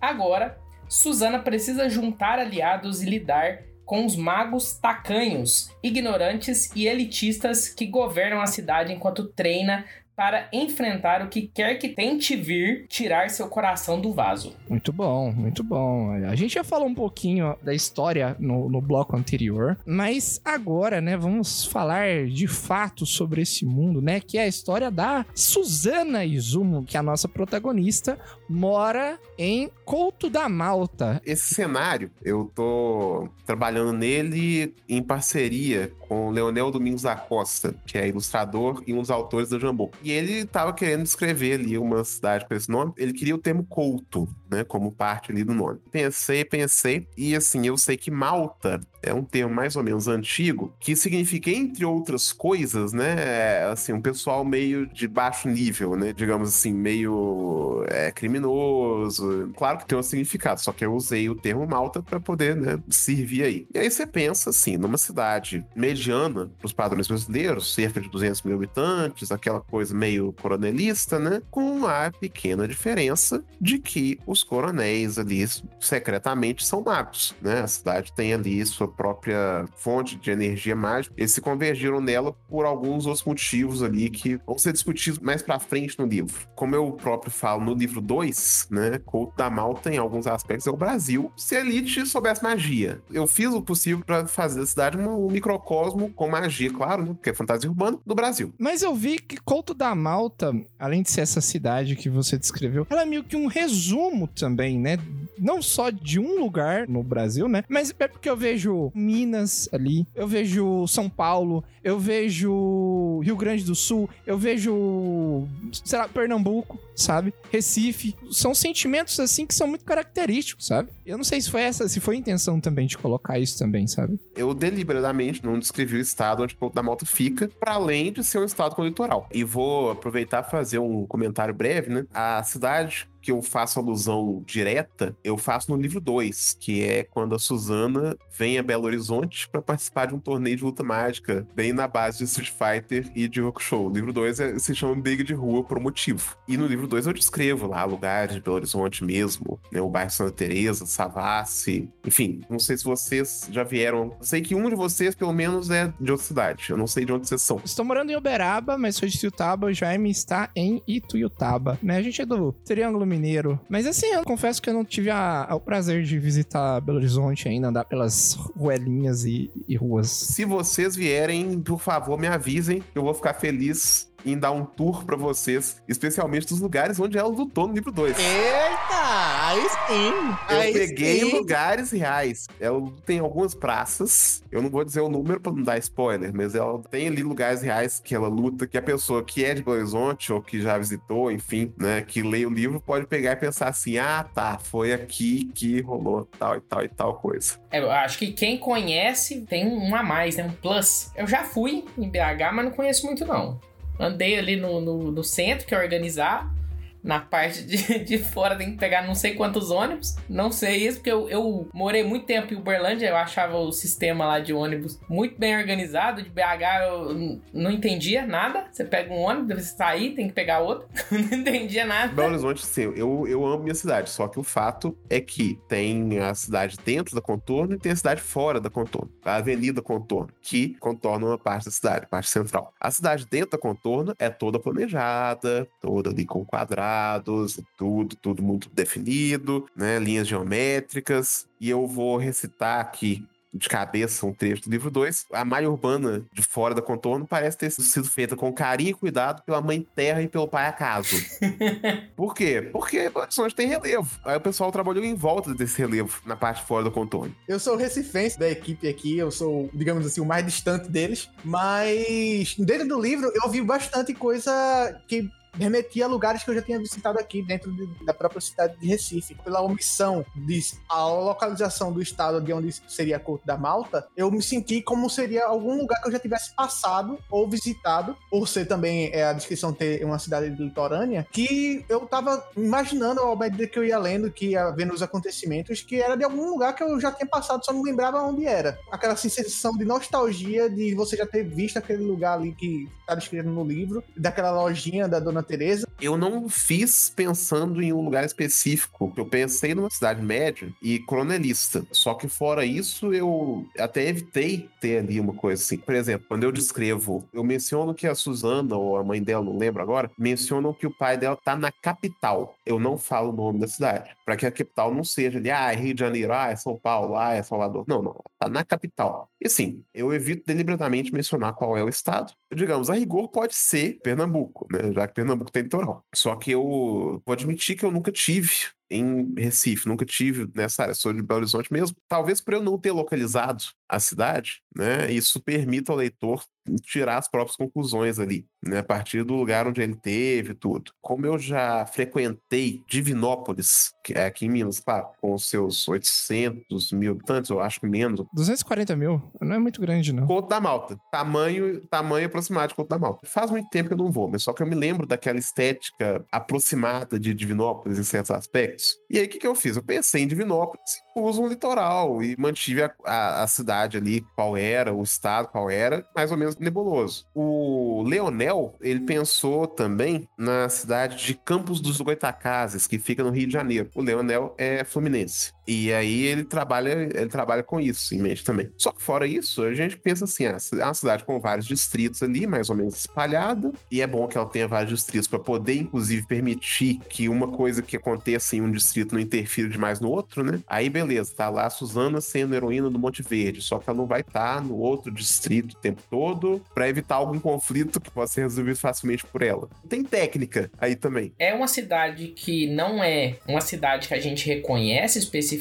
Agora, Susana precisa juntar aliados e lidar com os magos tacanhos, ignorantes e elitistas que governam a cidade enquanto treina para enfrentar o que quer que tente vir tirar seu coração do vaso. Muito bom, muito bom. A gente já falou um pouquinho da história no, no bloco anterior, mas agora, né, vamos falar de fato sobre esse mundo, né, que é a história da Susana Izumo, que é a nossa protagonista, mora em Couto da Malta. Esse cenário, eu tô trabalhando nele em parceria com o Leonel Domingos da Costa, que é ilustrador e um dos autores do Jambô. E ele tava querendo escrever ali uma cidade com esse nome. Ele queria o termo couto, né, como parte ali do nome. Pensei, pensei, e assim, eu sei que Malta é um termo mais ou menos antigo, que significa, entre outras coisas, né, assim, um pessoal meio de baixo nível, né, digamos assim, meio é, criminoso. Claro que tem um significado, só que eu usei o termo Malta para poder, né, servir aí. E aí você pensa, assim, numa cidade mediana, para os padrões brasileiros, cerca de 200 mil habitantes, aquela coisa meio coronelista, né, com a pequena diferença de que os coronéis ali secretamente são magos, né? A cidade tem ali sua própria fonte de energia mágica. Eles se convergiram nela por alguns outros motivos ali que vão ser discutidos mais pra frente no livro. Como eu próprio falo no livro 2, né? Couto da Malta, em alguns aspectos, é o Brasil. Se a elite soubesse magia. Eu fiz o possível para fazer a cidade um microcosmo com magia, claro, né? Porque é fantasia urbana do Brasil. Mas eu vi que Couto da Malta, além de ser essa cidade que você descreveu, ela é meio que um resumo também, né? Não só de um lugar no Brasil, né? Mas é porque eu vejo Minas ali, eu vejo São Paulo, eu vejo Rio Grande do Sul, eu vejo, sei lá, Pernambuco, sabe? Recife. São sentimentos assim que são muito característicos, sabe? Eu não sei se foi essa, se foi a intenção também de colocar isso também, sabe? Eu deliberadamente não descrevi o estado onde Couto da Malta fica, para além de ser um estado com litoral. E vou aproveitar e fazer um comentário breve, né? A cidade que eu faço alusão direta, eu faço no livro 2, que é quando a Suzana vem a Belo Horizonte para participar de um torneio de luta mágica, bem na base de Street Fighter e de Rock Show. O livro 2 é, se chama Briga de Rua por um motivo. E no livro 2 eu descrevo lá lugares de Belo Horizonte mesmo, né, o bairro Santa Teresa, Savassi, enfim, não sei se vocês já vieram. Sei que um de vocês, pelo menos, é de outra cidade. Eu não sei de onde vocês são. Estou morando em Uberaba, mas sou de Ituiutaba, o Jaime está em Ituiutaba, né? A gente é do Triângulo Mineiro. Mas assim, eu confesso que eu não tive a- o prazer de visitar Belo Horizonte ainda, andar pelas ruelinhas e, e ruas. Se vocês vierem, por favor, me avisem, que eu vou ficar feliz em dar um tour pra vocês, especialmente dos lugares onde ela lutou no livro 2. Eita! Aí sim! Eu aí peguei sim. lugares reais. Ela tem algumas praças. Eu não vou dizer o número pra não dar spoiler, mas ela tem ali lugares reais que ela luta, que a pessoa que é de Belo Horizonte ou que já visitou, enfim, né, que lê o livro pode pegar e pensar assim: ah, tá, foi aqui que rolou tal e tal e tal coisa. É, eu acho que quem conhece tem um a mais, né? Um plus. Eu já fui em BH, mas não conheço muito, não. Andei ali no, no, no centro, que é organizar. Na parte de, de fora tem que pegar não sei quantos ônibus. Não sei isso, porque eu, eu morei muito tempo em Uberlândia. Eu achava o sistema lá de ônibus muito bem organizado. De BH eu não entendia nada. Você pega um ônibus, deve sair, tem que pegar outro. não entendia nada. Belo Horizonte, sim, eu, eu amo minha cidade, só que o fato é que tem a cidade dentro da contorno e tem a cidade fora da contorno, a Avenida Contorno, que contorna uma parte da cidade, parte central. A cidade dentro da contorno é toda planejada, toda ali com quadrados, tudo, tudo muito definido, né? Linhas geométricas. E eu vou recitar aqui de cabeça um trecho do livro 2, a malha urbana de fora da contorno parece ter sido feita com carinho e cuidado pela mãe terra e pelo pai acaso. Por quê? Porque Horizonte tem relevo. Aí o pessoal trabalhou em volta desse relevo na parte de fora do contorno. Eu sou o recifense da equipe aqui, eu sou, digamos assim, o mais distante deles, mas dentro do livro eu vi bastante coisa que remetia a lugares que eu já tinha visitado aqui dentro de- da própria cidade de Recife. Pela omissão de a localização do estado de onde seria a Corte da Malta, eu me senti como seria algum lugar que eu já tivesse passado ou visitado, por ser também é, a descrição ter uma cidade litorânea, que eu tava imaginando ao medida que eu ia lendo, que ia vendo os acontecimentos, que era de algum lugar que eu já tinha passado, só não lembrava onde era. Aquela sensação de nostalgia de você já ter visto aquele lugar ali que tá descrito no livro, daquela lojinha da Dona Teresa. Eu não fiz pensando em um lugar específico. Eu pensei numa cidade média e coronelista. Só que fora isso, eu até evitei ter ali uma coisa assim. Por exemplo, quando eu descrevo, eu menciono que a Suzana, ou a mãe dela, não lembro agora, mencionam que o pai dela tá na capital. Eu não falo o nome da cidade. Pra que a capital não seja ali, ah, é Rio de Janeiro, ah, é São Paulo, ah, é Salvador. Não, não. Tá na capital. E sim, eu evito deliberadamente mencionar qual é o estado. Digamos, a rigor pode ser Pernambuco, né? Já que Pernambuco tem litoral. Só que eu vou admitir que eu nunca tive em Recife, nunca tive nessa área, sou de Belo Horizonte mesmo. Talvez por eu não ter localizado a cidade, né? Isso permita ao leitor tirar as próprias conclusões ali, né? A partir do lugar onde ele teve tudo. Como eu já frequentei Divinópolis, que é aqui em Minas, claro, com os seus 800 mil habitantes, eu acho que menos, 240 mil? Não é muito grande, não. Couto da Malta. Tamanho, tamanho aproximado de Couto da Malta. Faz muito tempo que eu não vou, mas só que eu me lembro daquela estética aproximada de Divinópolis em certos aspectos. E aí, o que, que eu fiz? Eu pensei em Divinópolis, pus um litoral e mantive a, a- a cidade ali, qual era, o estado, qual era, mais ou menos nebuloso. O Leonel, ele pensou também na cidade de Campos dos Goitacazes, que fica no Rio de Janeiro. O Leonel é fluminense. E aí ele trabalha, ele trabalha com isso em mente também. Só que fora isso, a gente pensa assim, ah, é uma cidade com vários distritos ali, mais ou menos espalhada, e é bom que ela tenha vários distritos para poder, inclusive, permitir que uma coisa que aconteça em um distrito não interfira demais no outro, né? Aí beleza, tá lá a Suzana sendo heroína do Monte Verde, só que ela não vai estar no outro distrito o tempo todo para evitar algum conflito que possa ser resolvido facilmente por ela. Tem técnica aí também. É uma cidade que não é uma cidade que a gente reconhece especificamente,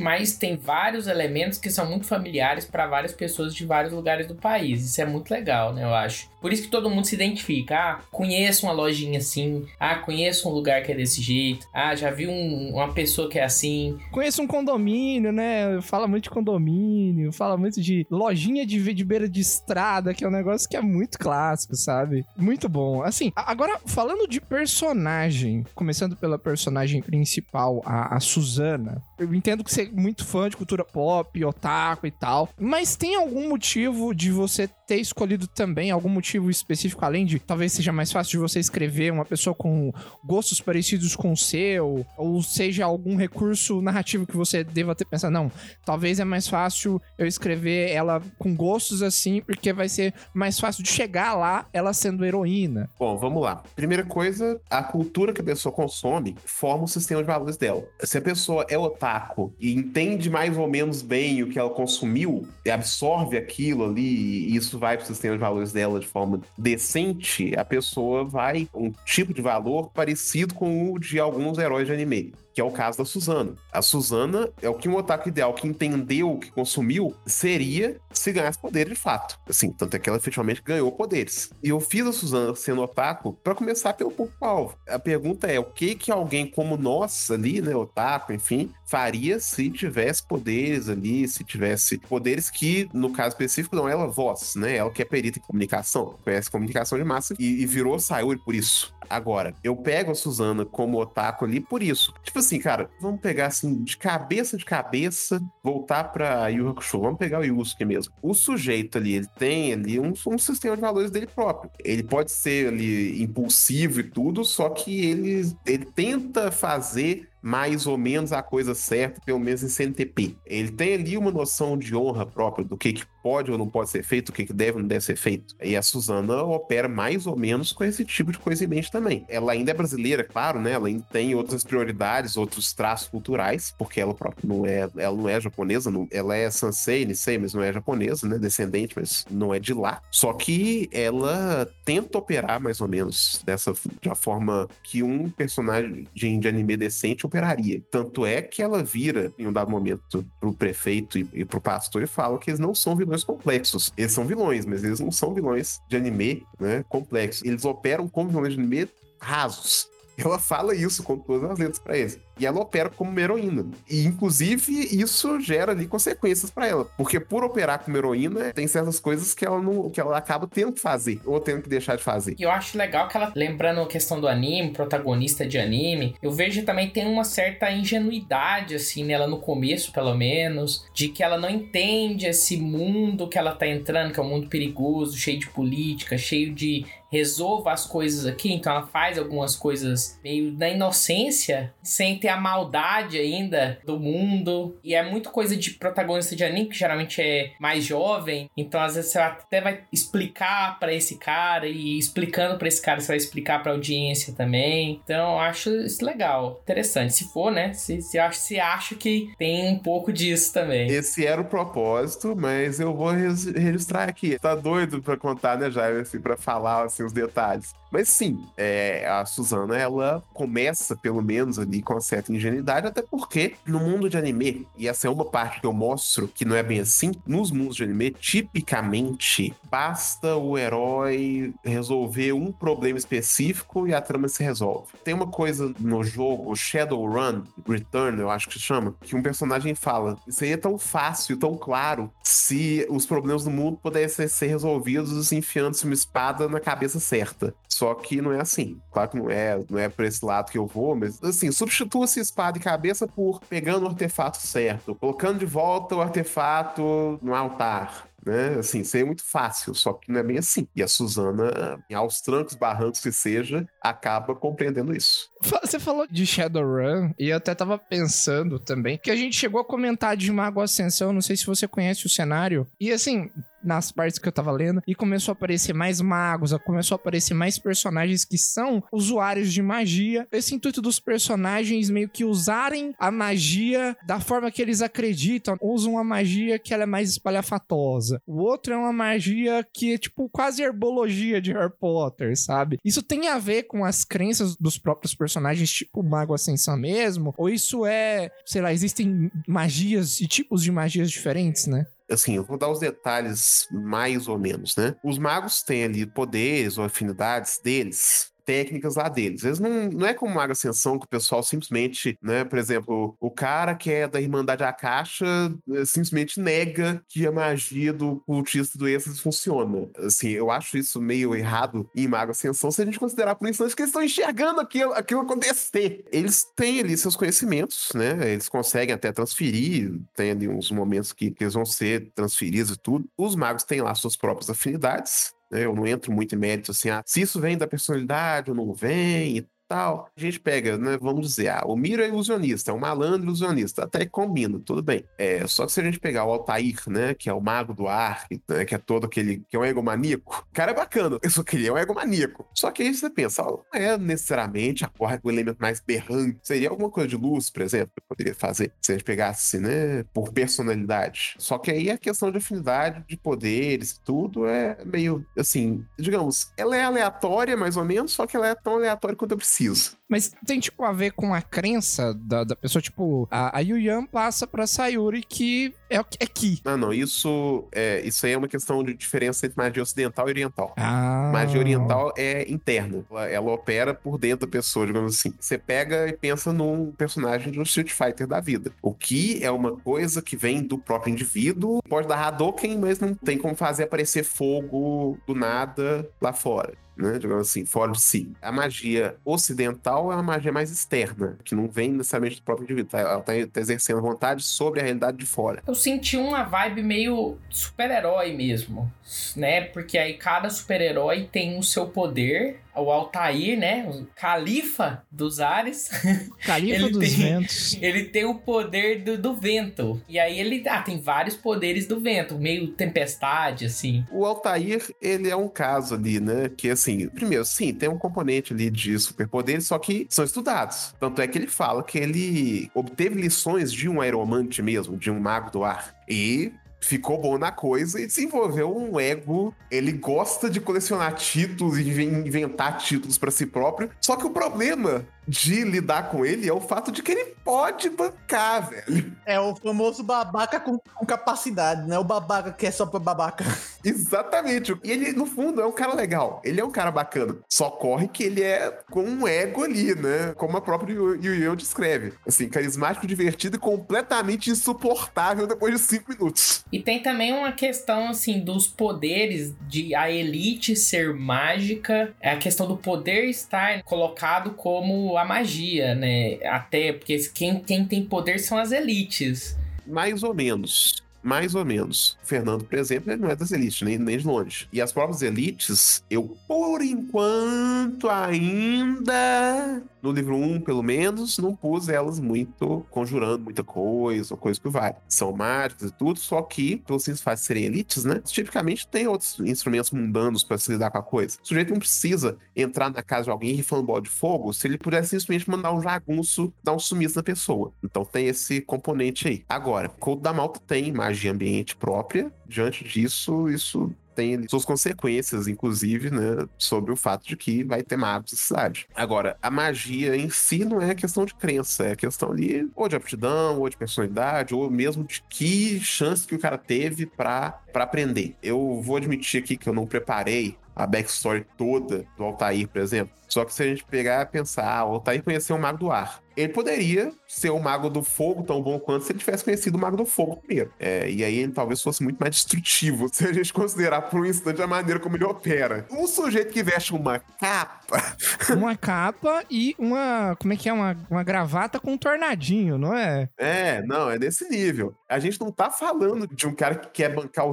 mas tem vários elementos que são muito familiares para várias pessoas de vários lugares do país. Isso é muito legal, né? Eu acho. Por isso que todo mundo se identifica. Ah, conheço uma lojinha assim. Ah, conheço um lugar que é desse jeito. Ah, já vi um- uma pessoa que é assim. Conheço um condomínio, né? Fala muito de condomínio, fala muito de lojinha de, de beira de estrada, que é um negócio que é muito clássico, sabe? Muito bom. Assim, agora, falando de personagem, começando pela personagem principal, a, a Suzana, eu entendo que você é muito fã de cultura pop, otaku e tal, mas tem algum motivo de você ter escolhido também, algum motivo específico, além de talvez seja mais fácil de você escrever uma pessoa com gostos parecidos com o seu, ou seja, algum recurso narrativo que você deva ter pensado, não, talvez é mais fácil eu escrever ela com gostos assim, porque vai ser mais fácil de chegar lá ela sendo heroína. Bom, vamos lá. Primeira coisa, a cultura que a pessoa consome forma o sistema de valores dela. Se a pessoa é otaku e entende mais ou menos bem o que ela consumiu, absorve aquilo ali, e isso vai pro sistema de valores dela de forma decente, a pessoa vai um tipo de valor parecido com o de alguns heróis de anime. Que é o caso da Suzana. A Suzana é o que um otaku ideal que entendeu que consumiu seria se ganhasse poder de fato. Assim, tanto é que ela efetivamente ganhou poderes. E eu fiz a Suzana sendo otaku para começar pelo público-alvo. A pergunta é: o que que alguém como nós ali, né, otaku, enfim, faria se tivesse poderes ali, se tivesse poderes que, no caso específico, não é ela voz, né? Ela que é perita em comunicação, conhece comunicação de massa e, e virou Sayuri por isso. Agora, eu pego a Suzana como otaku ali por isso. Tipo assim, cara, vamos pegar assim, de cabeça de cabeça, voltar pra Yu Hakusho. Vamos pegar o Yusuke mesmo. O sujeito ali, ele tem ali um, um sistema de valores dele próprio. Ele pode ser ali impulsivo e tudo, só que ele, ele tenta fazer mais ou menos a coisa certa, pelo menos em CNTP. Ele tem ali uma noção de honra própria do que, que pode ou não pode ser feito, o que, deve ou não deve ser feito. E a Suzana opera mais ou menos com esse tipo de coisa em mente também. Ela ainda é brasileira, claro, né? Ela ainda tem outras prioridades, outros traços culturais, porque ela própria não é, ela não é japonesa, não, ela é Sansei, Nisei, mas não é japonesa, né? Descendente, mas não é de lá. Só que ela tenta operar mais ou menos dessa de uma forma que um personagem de anime decente operaria. Tanto é que ela vira, em um dado momento, pro prefeito e, e pro pastor e fala que eles não são vilões complexos. Eles são vilões, mas eles não são vilões de anime, né? Complexos. Eles operam como vilões de anime rasos. Ela fala isso com todas as letras pra eles. E ela opera como uma heroína. E, inclusive, isso gera ali consequências pra ela. Porque por operar como heroína, tem certas coisas que ela não que ela acaba tendo que fazer, ou tendo que deixar de fazer. E eu acho legal que ela, lembrando a questão do anime, protagonista de anime, eu vejo também tem uma certa ingenuidade, assim, nela no começo, pelo menos, de que ela não entende esse mundo que ela tá entrando, que é um mundo perigoso, cheio de política, cheio de resolva as coisas aqui, então ela faz algumas coisas meio na inocência, sem ter a maldade ainda do mundo. E é muito coisa de protagonista de anime, que geralmente é mais jovem, então às vezes você até vai explicar para esse cara e explicando para esse cara, você vai explicar para audiência também. Então eu acho isso legal, interessante. Se for, né? Se, se, acho, se acho que tem um pouco disso também. Esse era o propósito, mas eu vou registrar aqui. Tá doido pra contar, né, Jair, assim, pra falar assim, os detalhes. Mas sim, é, a Suzana, ela começa, pelo menos, ali com uma certa ingenuidade, até porque no mundo de anime, e essa é uma parte que eu mostro que não é bem assim, nos mundos de anime, tipicamente, basta o herói resolver um problema específico e a trama se resolve. Tem uma coisa no jogo, Shadowrun Return, eu acho que se chama, que um personagem fala: Isso aí é tão fácil, tão claro, se os problemas do mundo pudessem ser resolvidos enfiando-se uma espada na cabeça certa. Só que não é assim. Claro que não é, não é por esse lado que eu vou, mas assim, substitua-se espada e cabeça por pegando o artefato certo, colocando de volta o artefato no altar, né? Assim, seria muito fácil, só que não é bem assim. E a Suzana, aos trancos, barrancos que seja, acaba compreendendo isso. Você falou de Shadowrun, e eu até tava pensando também, que a gente chegou a comentar de Mago Ascensão, não sei se você conhece o cenário, e assim, nas partes que eu tava lendo, e começou a aparecer mais magos, começou a aparecer mais personagens que são usuários de magia. Esse intuito dos personagens meio que usarem a magia da forma que eles acreditam, usam a magia que ela é mais espalhafatosa. O outro é uma magia que é tipo quase herbologia de Harry Potter, sabe? Isso tem a ver com as crenças dos próprios personagens, tipo Mago Ascensão mesmo? Ou isso é, sei lá, existem magias e tipos de magias diferentes, né? Assim, eu vou dar os detalhes mais ou menos, né? Os magos têm ali poderes ou afinidades deles técnicas lá deles. Eles não, não é como Mago Ascensão que o pessoal simplesmente, né, por exemplo, o cara que é da Irmandade Akasha eh, simplesmente nega que a magia do cultista do Êxtase funciona. Assim, eu acho isso meio errado em Mago Ascensão se a gente considerar por isso que eles estão enxergando aquilo, aquilo acontecer. Eles têm ali seus conhecimentos, né, eles conseguem até transferir, tem ali uns momentos que, que eles vão ser transferidos e tudo. Os magos têm lá suas próprias afinidades? Eu não entro muito em mérito assim, ah, se isso vem da personalidade ou não vem e tal. A gente pega, né, vamos dizer, ah, o Miro é ilusionista, é um malandro ilusionista, até combina, tudo bem. É, só que se a gente pegar o Altair, né, que é o mago do ar, né, que é todo aquele, que é um egomaníaco, o cara é bacana, só que ele é um egomaníaco. Só que aí você pensa, ó, não é necessariamente a porra o elemento mais berrante, seria alguma coisa de luz, por exemplo, que poderia fazer, se a gente pegasse, né, por personalidade. Só que aí a questão de afinidade, de poderes, tudo é meio, assim, digamos, ela é aleatória mais ou menos, só que ela é tão aleatória quanto eu preciso preciso. Mas tem, tipo, a ver com a crença da, da pessoa, tipo, a, a Yuyan passa pra Sayuri que é, é Ki. Não, não, isso, é, isso aí é uma questão de diferença entre magia ocidental e oriental. Ah. Magia oriental é interna, ela, ela, opera por dentro da pessoa, digamos assim. Você pega e pensa num personagem de um Street Fighter da vida. O Ki é uma coisa que vem do próprio indivíduo, pode dar Hadouken, mas não tem como fazer aparecer fogo do nada lá fora né? Digamos assim, fora de si. A magia ocidental é uma magia mais externa, que não vem necessariamente do próprio indivíduo. Tá? Ela tá, tá exercendo vontade sobre a realidade de fora. Eu senti uma vibe meio super-herói mesmo, né? Porque aí cada super-herói tem o seu poder o Altair, né? O califa dos ares. Califa Ele dos tem- ventos. Ele tem o poder do, do vento. E aí ele ah, tem vários poderes do vento, meio tempestade, assim. O Altair, ele é um caso ali, né? Que assim, primeiro, sim, tem um componente ali de superpoderes, só que são estudados. Tanto é que ele fala que ele obteve lições de um aeromante mesmo, de um mago do ar. E ficou bom na coisa e desenvolveu um ego. Ele gosta de colecionar títulos e inven- inventar títulos pra si próprio. Só que o problema de lidar com ele é o fato de que ele pode bancar, velho. É o famoso babaca com, com capacidade, né? O babaca que é só pra babaca. Exatamente. E ele, no fundo, é um cara legal. Ele é um cara bacana. Só corre que ele é com um ego ali, né? Como a própria Yu Yu Yu descreve. Assim, carismático, divertido e completamente insuportável depois de cinco minutos. E tem também uma questão, assim, dos poderes de a elite ser mágica. É a questão do poder estar colocado como a magia, né? Até porque quem, quem tem poder são as elites. Mais ou menos. Mais ou menos. O Fernando, por exemplo, ele não é das elites, nem, nem de longe. E as próprias elites, eu, por enquanto, ainda, no livro 1, pelo menos, não pus elas muito conjurando muita coisa, ou coisa que vai. São mágicas e tudo, só que, pelo simples fato de serem elites, né? Tipicamente tem outros instrumentos mundanos para se lidar com a coisa. O sujeito não precisa entrar na casa de alguém rifando bola de fogo se ele pudesse simplesmente mandar um jagunço, dar um sumiço na pessoa. Então tem esse componente aí. Agora, Code da Malta tem magia ambiente própria. Diante disso, isso tem suas consequências, inclusive, né, sobre o fato de que vai ter magos na cidade. Agora, a magia em si não é questão de crença, é questão ali ou de aptidão, ou de personalidade, ou mesmo de que chance que o cara teve pra pra aprender. Eu vou admitir aqui que eu não preparei a backstory toda do Altair, por exemplo. Só que se a gente pegar e pensar, ah, o Altair conheceu o Mago do Ar. Ele poderia ser o Mago do Fogo tão bom quanto se ele tivesse conhecido o Mago do Fogo primeiro. É, e aí ele talvez fosse muito mais destrutivo, se a gente considerar por um instante a maneira como ele opera. Um sujeito que veste uma capa Uma capa e uma. Como é que é? Uma, uma gravata com um tornadinho, não é? É, não, é nesse nível. A gente não tá falando de um cara que quer bancar o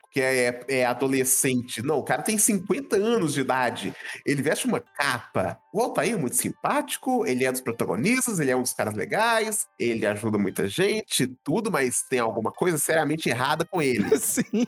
Porque é, é adolescente. Não, o cara tem 50 anos de idade. Ele veste uma capa. O Altair é muito simpático, ele é dos protagonistas, ele é um dos caras legais, ele ajuda muita gente, tudo, mas tem alguma coisa seriamente errada com ele. Sim.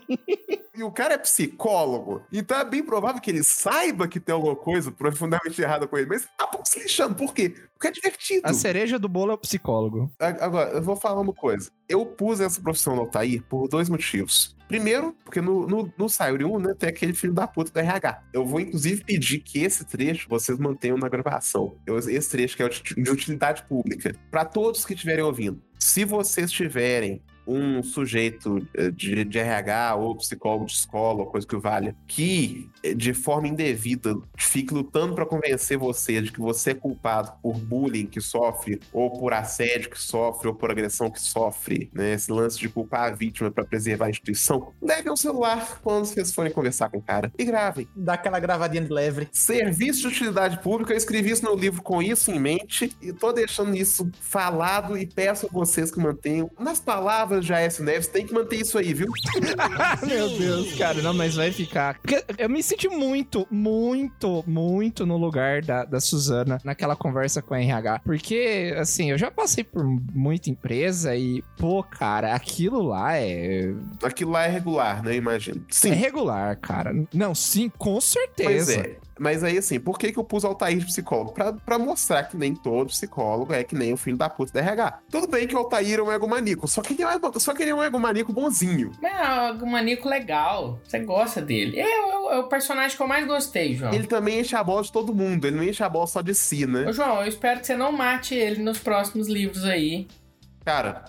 E o cara é psicólogo, então é bem provável que ele saiba que tem alguma coisa profundamente errada com ele, mas tá pouco se lixando. Por quê? Porque é divertido. A cereja do bolo é o psicólogo. Agora, eu vou falar uma coisa. Eu pus essa profissão no Altair por dois motivos. Primeiro, porque no, no, no Sayuri 1, né, tem aquele filho da puta do RH. Eu vou, inclusive, pedir que esse trecho vocês mantenham na gravação. Eu- esse trecho que é de de utilidade pública. Para todos que estiverem ouvindo. Se vocês tiverem um sujeito eh, de, de RH ou psicólogo de escola ou coisa que valha, que eh, de forma indevida fique lutando para convencer você de que você é culpado por bullying que sofre, ou por assédio que sofre, ou por agressão que sofre, né? Esse lance de culpar a vítima para preservar a instituição, levem um celular quando vocês forem conversar com o cara e gravem. Dá aquela gravadinha de leve. Serviço de utilidade pública, eu escrevi isso no livro com isso em mente e tô deixando isso falado e peço a vocês que mantenham. Nas palavras de A.S. Neves, tem que manter isso aí, viu? Meu Deus, cara, não, mas vai ficar. Eu me senti muito, muito, muito no lugar da, da Suzana naquela conversa com a RH. Porque, assim, eu já passei por muita empresa e, pô, cara, aquilo lá é. Aquilo lá é regular, né? Imagino. Sim. É regular, cara. Não, sim, com Pois certeza. é. Mas aí, assim, por que, que eu pus Altair de psicólogo? Pra, pra mostrar que nem todo psicólogo é que nem o filho da puta da RH. Tudo bem que o Altair é um egomaníaco, só que ele é um, só que ele é um egomaníaco bonzinho. Mas é um maníaco legal. Você gosta dele. É, é, é o personagem que eu mais gostei, João. Ele também enche a bola de todo mundo, ele não enche a bola só de si, né? Ô, João, eu espero que você não mate ele nos próximos livros aí. Cara,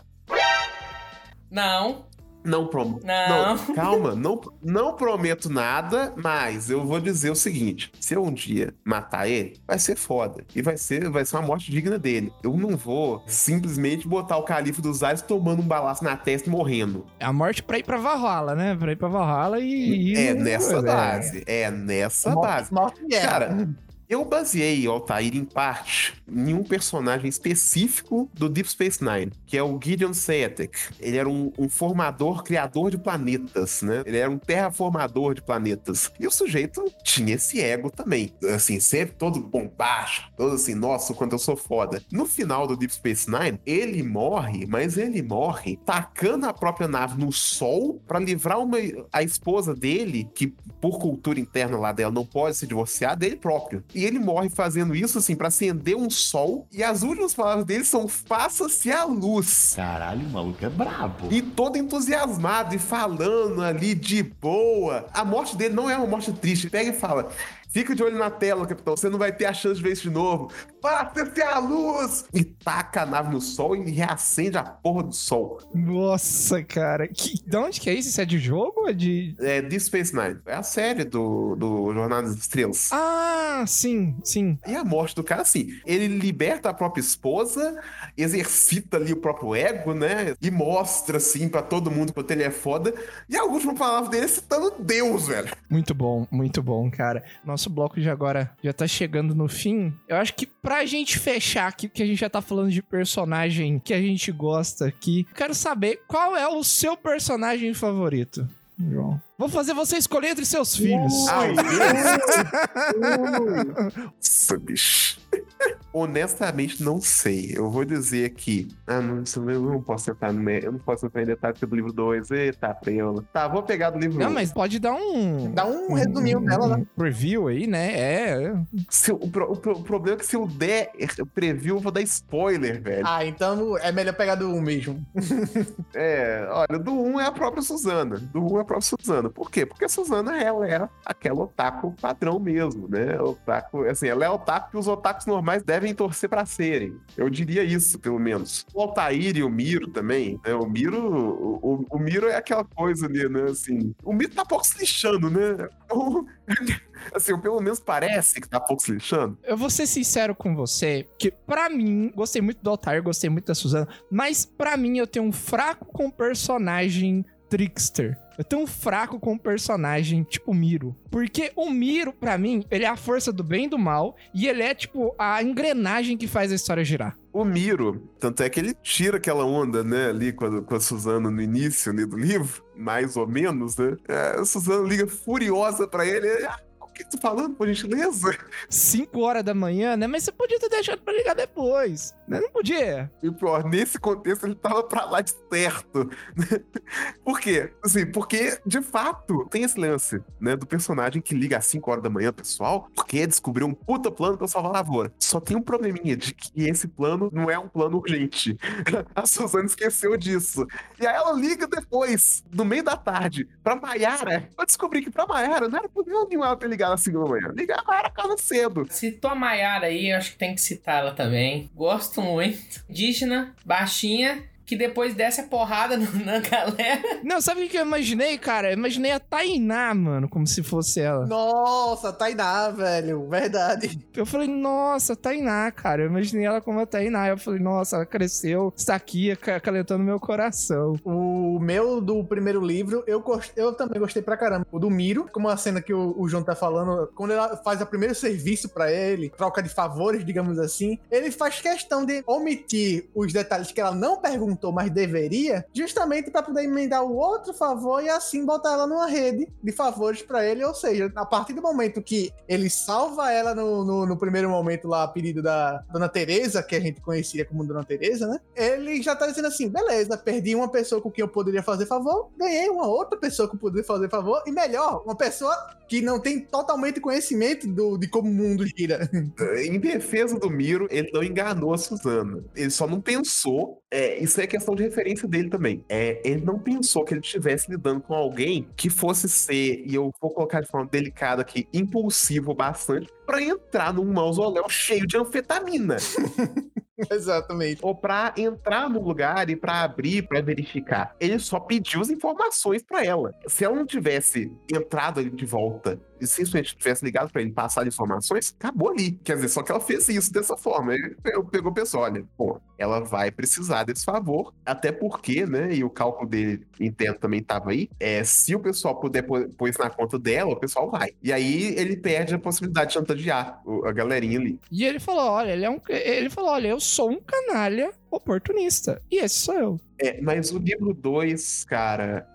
Não, não prometo. Não. calma, não, não prometo nada, mas eu vou dizer o seguinte: se eu um dia matar ele, vai ser foda. E vai ser, vai ser uma morte digna dele. Eu não vou simplesmente botar o califa dos ares tomando um balaço na testa e morrendo. É a morte pra ir pra Valhalla, né? Pra ir pra Valhalla e. e- É nessa é. base. É nessa Morte- base. Morte guerra. Cara, Eu baseei o Altair em parte em um personagem específico do Deep Space Nine, que é o Gideon Sayatek. Ele era um, um formador, criador de planetas, né? Ele era um terraformador de planetas. E o sujeito tinha esse ego também. Assim, sempre todo bombástico, todo assim, nossa, quanto eu sou foda. No final do Deep Space Nine, ele morre, mas ele morre tacando a própria nave no sol pra livrar uma, a esposa dele, que por cultura interna lá dela não pode se divorciar, dele próprio. E ele morre fazendo isso, assim, pra acender um sol. E as últimas palavras dele são: faça-se a luz. Caralho, o maluco é brabo. E todo entusiasmado e falando ali de boa. A morte dele não é uma morte triste. Pega e fala: Fica de olho na tela, capitão. Você não vai ter a chance de ver isso de novo. Faça-se a luz! E taca a nave no sol e reacende a porra do sol. Nossa, cara. Que, de onde que é isso? Isso é de jogo ou é de. É Deep Space Nine. É a série do, do Jornada das Estrelas. Ah, sim, sim. E a morte do cara, assim, ele liberta a própria esposa, exercita ali o próprio ego, né? E mostra, assim, pra todo mundo quanto ele é foda. E a última palavra dele é citando Deus, velho. Muito bom, muito bom, cara. Nosso bloco de agora já tá chegando no fim. Eu acho que pra gente fechar aqui, que a gente já tá falando de personagem que a gente gosta aqui, quero saber qual é o seu personagem favorito, João. Vou fazer você escolher entre seus filhos. Ai, Nossa, bicho. Honestamente, não sei. Eu vou dizer aqui. Ah, não, isso eu não posso entrar no meio. Eu não posso entrar em detalhes do livro 2. Eita, preula. Tá, vou pegar do livro Não, 1. mas pode dar um. Dá um resuminho dela, né? um preview aí, né? É. Se- o, pro- o o problema é que se eu der preview, eu vou dar spoiler, velho. Ah, então é melhor pegar do 1 mesmo. É, olha, do 1 é a própria Suzana. Do 1 é a própria Suzana. Por quê? Porque a Suzana, ela é aquela otaku padrão mesmo, né? Otaku, assim, ela é otaku que os otakus normais devem torcer pra serem. Eu diria isso, pelo menos. O Altair e o Miro também, né? O Miro, o, o- Miro é aquela coisa ali, né? Assim, o Miro tá pouco se lixando, né? O- assim, pelo menos parece que tá pouco se lixando. Eu vou ser sincero com você, que pra mim, gostei muito do Altair, gostei muito da Suzana, mas pra mim eu tenho um fraco com personagem trickster. Eu um fraco com personagem tipo Miro. Porque o Miro, pra mim, ele é a força do bem e do mal, e ele é tipo a engrenagem que faz a história girar. O Miro, tanto é que ele tira aquela onda, né, ali com a, com a Suzana no início ali, do livro, mais ou menos, né? É, a Suzana liga furiosa pra ele. ele, Ah, o que tu falando, por gentileza? 5 horas da manhã, né? Mas você podia ter deixado pra ligar depois. Né? Não podia. E pior, nesse contexto ele tava pra lá de certo. Por quê? Assim, porque, de fato, tem esse lance, né, do personagem que liga às 5 horas da manhã, pessoal, porque descobriu um puta plano pra salvar a lavoura. Só tem um probleminha de que esse plano não é um plano urgente. A Suzana esqueceu disso. E aí ela liga depois, no meio da tarde, pra Maiara. Eu descobri que pra Maiara não era problema nenhum ela ter ligado às 5 da manhã. Ligar a Maiara casa cedo. Citou a Maiara aí, eu acho que tem que citar ela também. Gosto muito. Indígena, baixinha, que depois desce a porrada no- na galera. Não, sabe o que eu imaginei, cara? Eu imaginei a Tainá, mano, como se fosse ela. Nossa, Tainá, velho. Verdade. Eu falei, nossa, Tainá, cara. Eu imaginei ela como a Tainá. Eu falei, nossa, ela cresceu, está aqui aca- acalentando meu coração. O meu do primeiro livro, eu, gost... eu também gostei pra caramba. O do Miro, como a cena que o, o João tá falando, quando ela faz o primeiro serviço pra ele, troca de favores, digamos assim, ele faz questão de omitir os detalhes que ela não perguntou, mas deveria, justamente pra poder emendar o outro favor e assim botar ela numa rede de favores pra ele. Ou seja, a partir do momento que ele salva ela no, no, no primeiro momento lá, a pedido da Dona Teresa, que a gente conhecia como Dona Teresa, né? Ele já tá dizendo assim: beleza, perdi uma pessoa com quem eu poderia fazer favor, ganhei uma outra pessoa que eu poderia fazer favor, e melhor, uma pessoa que não tem totalmente conhecimento do, de como o mundo gira. Em defesa do Miro, ele não enganou a Suzana. Ele só não pensou. é, isso é questão de referência dele também. É, ele não pensou que ele estivesse lidando com alguém que fosse ser, e eu vou colocar de forma delicada aqui, impulsivo bastante, pra entrar num mausoléu cheio de anfetamina. Exatamente. ou pra entrar no lugar e pra abrir, pra verificar. Ele só pediu as informações pra ela. Se ela não tivesse entrado ali de volta e simplesmente tivesse ligado pra ele passar informações, acabou ali. Quer dizer, só que ela fez isso dessa forma. Ele pegou, o pessoal, olha, pô, ela vai precisar desse favor, até porque, né, e o cálculo dele interno também tava aí, é, se o pessoal puder pôr pôr isso na conta dela, o pessoal vai. E aí ele perde a possibilidade de chantagear o- a galerinha ali. E ele falou: olha, ele é um. Ele falou: olha, eu sou um canalha oportunista. E esse sou eu. É, mas o livro 2, cara,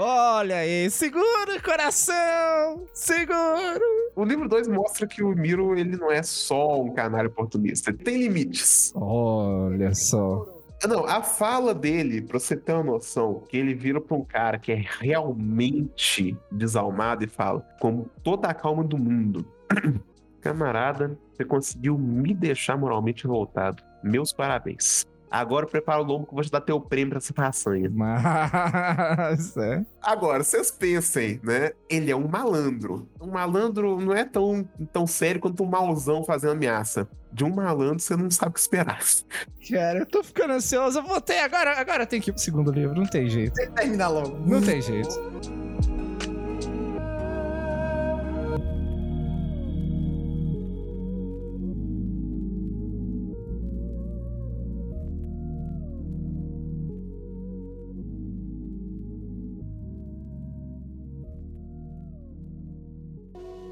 Olha aí, segura o coração! Segura! o livro 2 mostra que o Miro, ele não é só um canário oportunista, ele tem limites. Olha só. Não, a fala dele, pra você ter uma noção, que ele vira pra um cara que é realmente desalmado e fala, com toda a calma do mundo, camarada, você conseguiu me deixar moralmente revoltado. Meus parabéns. Agora prepara o lombo que eu vou te dar teu prêmio pra essa façanha. Mas. É. Agora, vocês pensem, né? Ele é um malandro. Um malandro não é tão, tão sério quanto um mauzão fazendo ameaça. De um malandro, você não sabe o que esperar. Cara, eu tô ficando ansioso. Eu vou ter. Agora, agora tem que ir pro segundo livro. Não tem jeito. Tem que terminar logo. Não tem jeito.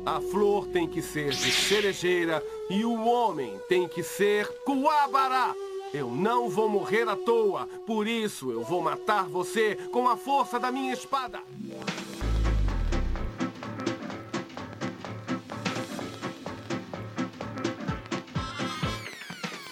A flor tem que ser de cerejeira e o homem tem que ser coabara. Eu não vou morrer à toa, por isso eu vou matar você com a força da minha espada.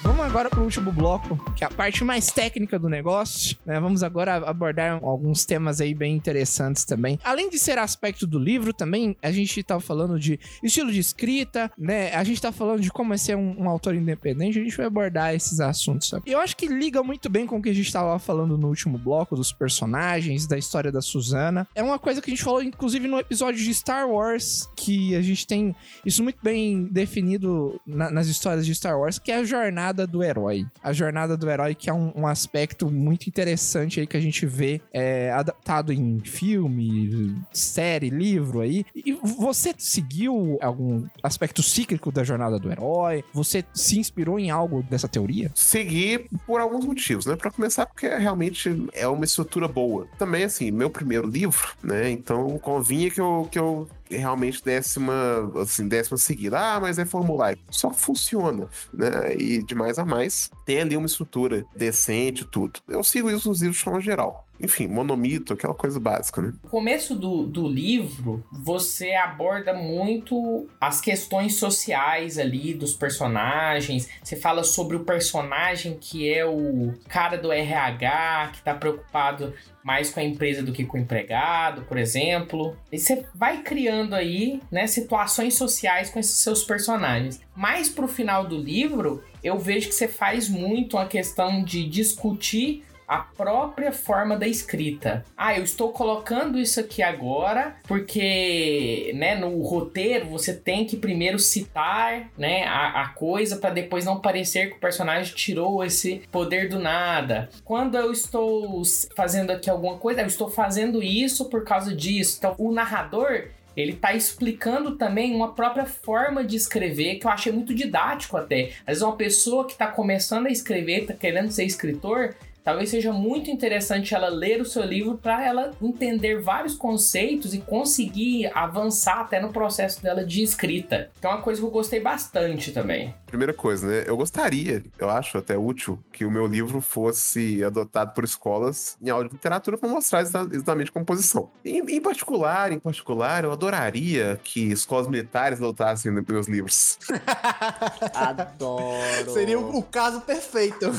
Vamos agora pro último bloco, que é a parte mais técnica do negócio. né? Vamos agora abordar alguns temas aí bem interessantes também. Além de ser aspecto do livro, também a gente tá falando de estilo de escrita, né? A gente tá falando de como é ser um, um autor independente. A gente vai abordar esses assuntos. Sabe? Eu acho que liga muito bem com o que a gente tava falando no último bloco, dos personagens, da história da Susana. É uma coisa que a gente falou, inclusive, no episódio de Star Wars, que a gente tem isso muito bem definido na- nas histórias de Star Wars, que é a jornada do herói. A jornada do herói, que é um, um aspecto muito interessante aí que a gente vê é, adaptado em filme, série, livro aí. E você seguiu algum aspecto cíclico da jornada do herói? Você se inspirou em algo dessa teoria? Segui por alguns motivos, né? Pra começar, porque realmente é uma estrutura boa. Também, assim, meu primeiro livro, né? Então convinha que eu, que eu realmente uma, assim, uma seguida. Ah, mas é formulário. Só funciona, né? E de mais a mais, tem ali uma estrutura decente tudo. Eu sigo isso nos livros de forma geral. Enfim, monomito, aquela coisa básica, né? No começo do, do livro, você aborda muito as questões sociais ali dos personagens. Você fala sobre o personagem que é o cara do RH, que tá preocupado mais com a empresa do que com o empregado, por exemplo. E você vai criando aí, né, situações sociais com esses seus personagens. Mais pro final do livro, eu vejo que você faz muito a questão de discutir a própria forma da escrita. Ah, eu estou colocando isso aqui agora porque, né, no roteiro você tem que primeiro citar, né, a, a coisa para depois não parecer que o personagem tirou esse poder do nada. Quando eu estou fazendo aqui alguma coisa, eu estou fazendo isso por causa disso. Então, o narrador ele tá explicando também uma própria forma de escrever que eu achei muito didático até. Às vezes uma pessoa que tá começando a escrever, tá querendo ser escritor, talvez seja muito interessante ela ler o seu livro para ela entender vários conceitos e conseguir avançar até no processo dela de escrita. Então é uma coisa que eu gostei bastante também. Primeira coisa, né? Eu gostaria, eu acho até útil, que o meu livro fosse adotado por escolas em aula de literatura para mostrar exa- exatamente a composição. Em, em particular, em particular, eu adoraria que escolas militares adotassem meus livros. Adoro. Seria o, o caso perfeito.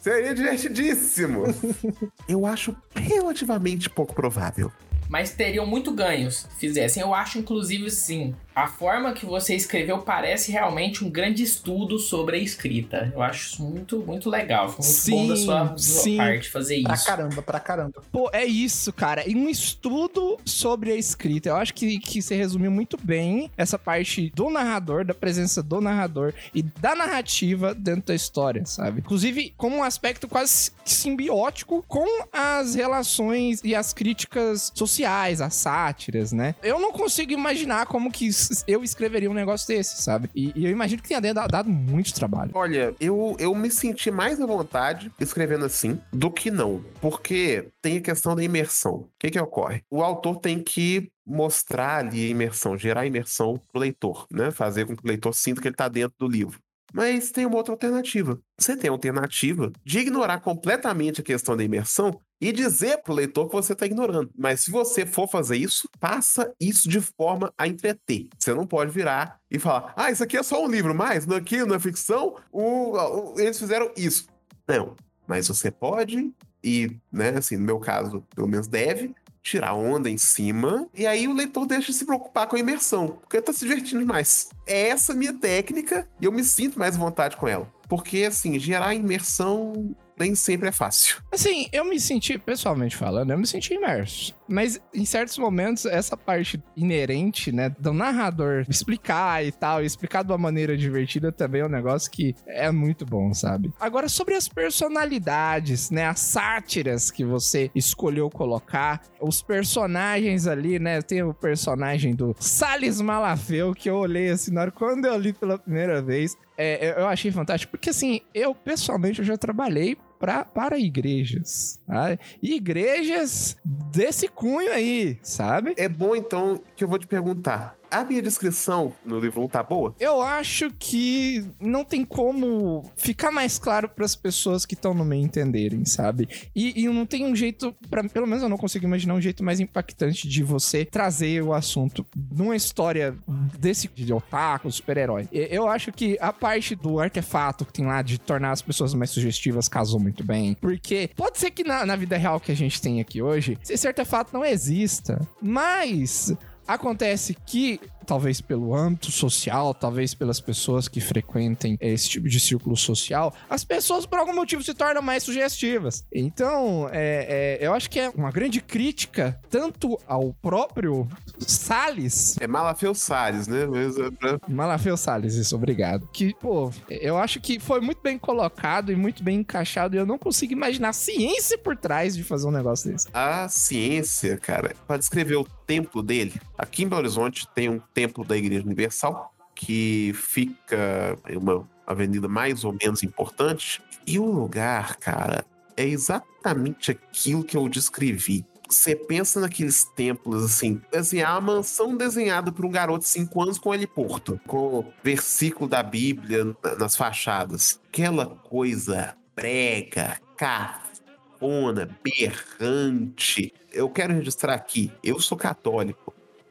Seria divertidíssimo. eu acho relativamente pouco provável. Mas teriam muito ganhos se fizessem. Eu acho, inclusive, sim. A forma que você escreveu parece realmente um grande estudo sobre a escrita. Eu acho isso muito, muito legal. Foi muito bom da sua, da sua sim. parte fazer Pra isso. caramba, pra caramba. Pô, é isso, cara. E um estudo sobre a escrita. Eu acho que, que você resumiu muito bem essa parte do narrador, da presença do narrador e da narrativa dentro da história, sabe? Inclusive, como um aspecto quase simbiótico com as relações e as críticas sociais, as sátiras, né? Eu não consigo imaginar como que eu escreveria um negócio desse, sabe? E, e eu imagino que tenha dado muito trabalho. Olha, eu, eu me senti mais à vontade escrevendo assim do que não. Porque tem a questão da imersão. O que que ocorre? O autor tem que mostrar ali a imersão, gerar imersão pro leitor, né? Fazer com que o leitor sinta que ele tá dentro do livro. Mas tem uma outra alternativa. Você tem a alternativa de ignorar completamente a questão da imersão e dizer pro leitor que você tá ignorando. Mas se você for fazer isso, faça isso de forma a entreter. Você não pode virar e falar: ah, isso aqui é só um livro, mas aqui na ficção o- o- eles fizeram isso. Não. Mas você pode, e, né, assim, no meu caso, pelo menos deve, tirar onda em cima, e aí o leitor deixa de se preocupar com a imersão, porque tá se divertindo demais. É essa minha técnica, e eu me sinto mais à vontade com ela. Porque, assim, gerar imersão nem sempre é fácil. Assim, eu me senti, pessoalmente falando, eu me senti imerso. Mas em certos momentos, essa parte inerente, né, do narrador explicar e tal, explicar de uma maneira divertida também é um negócio que é muito bom, sabe? Agora, sobre as personalidades, né, as sátiras que você escolheu colocar, os personagens ali, né, tem o personagem do Salles Malafeu, que eu olhei assim, na hora quando eu li pela primeira vez, é, eu- eu achei fantástico, porque assim, eu pessoalmente eu já trabalhei pra, para igrejas, tá? igrejas desse cunho aí, sabe? É bom, então, que eu vou te perguntar. A minha descrição no livro não tá boa? Eu acho que não tem como ficar mais claro para as pessoas que estão no meio entenderem, sabe? E, e não tem um jeito, pra, pelo menos eu não consigo imaginar um jeito mais impactante de você trazer o assunto numa história desse de otaku, super-herói. Eu acho que a parte do artefato que tem lá de tornar as pessoas mais sugestivas casou muito bem. Porque pode ser que na, na vida real que a gente tem aqui hoje, esse artefato não exista. Mas Acontece que, talvez pelo âmbito social, talvez pelas pessoas que frequentem esse tipo de círculo social, as pessoas por algum motivo se tornam mais sugestivas. Então, é, é, eu acho que é uma grande crítica tanto ao próprio Salles. É Malafeu Salles, né? Mas é Malafeu Salles, isso, obrigado. Que, pô, eu acho que foi muito bem colocado e muito bem encaixado e eu não consigo imaginar a ciência por trás de fazer um negócio desse. A ciência, cara, para descrever o templo dele, aqui em Belo Horizonte tem um templo da Igreja Universal que fica em uma avenida mais ou menos importante e o lugar, cara, é exatamente aquilo que eu descrevi. Você pensa naqueles templos assim, assim, a mansão desenhada por um garoto de 5 anos com heliporto, com versículo da Bíblia na- nas fachadas. Aquela coisa brega, cafona, berrante. Eu quero registrar aqui, eu sou católico.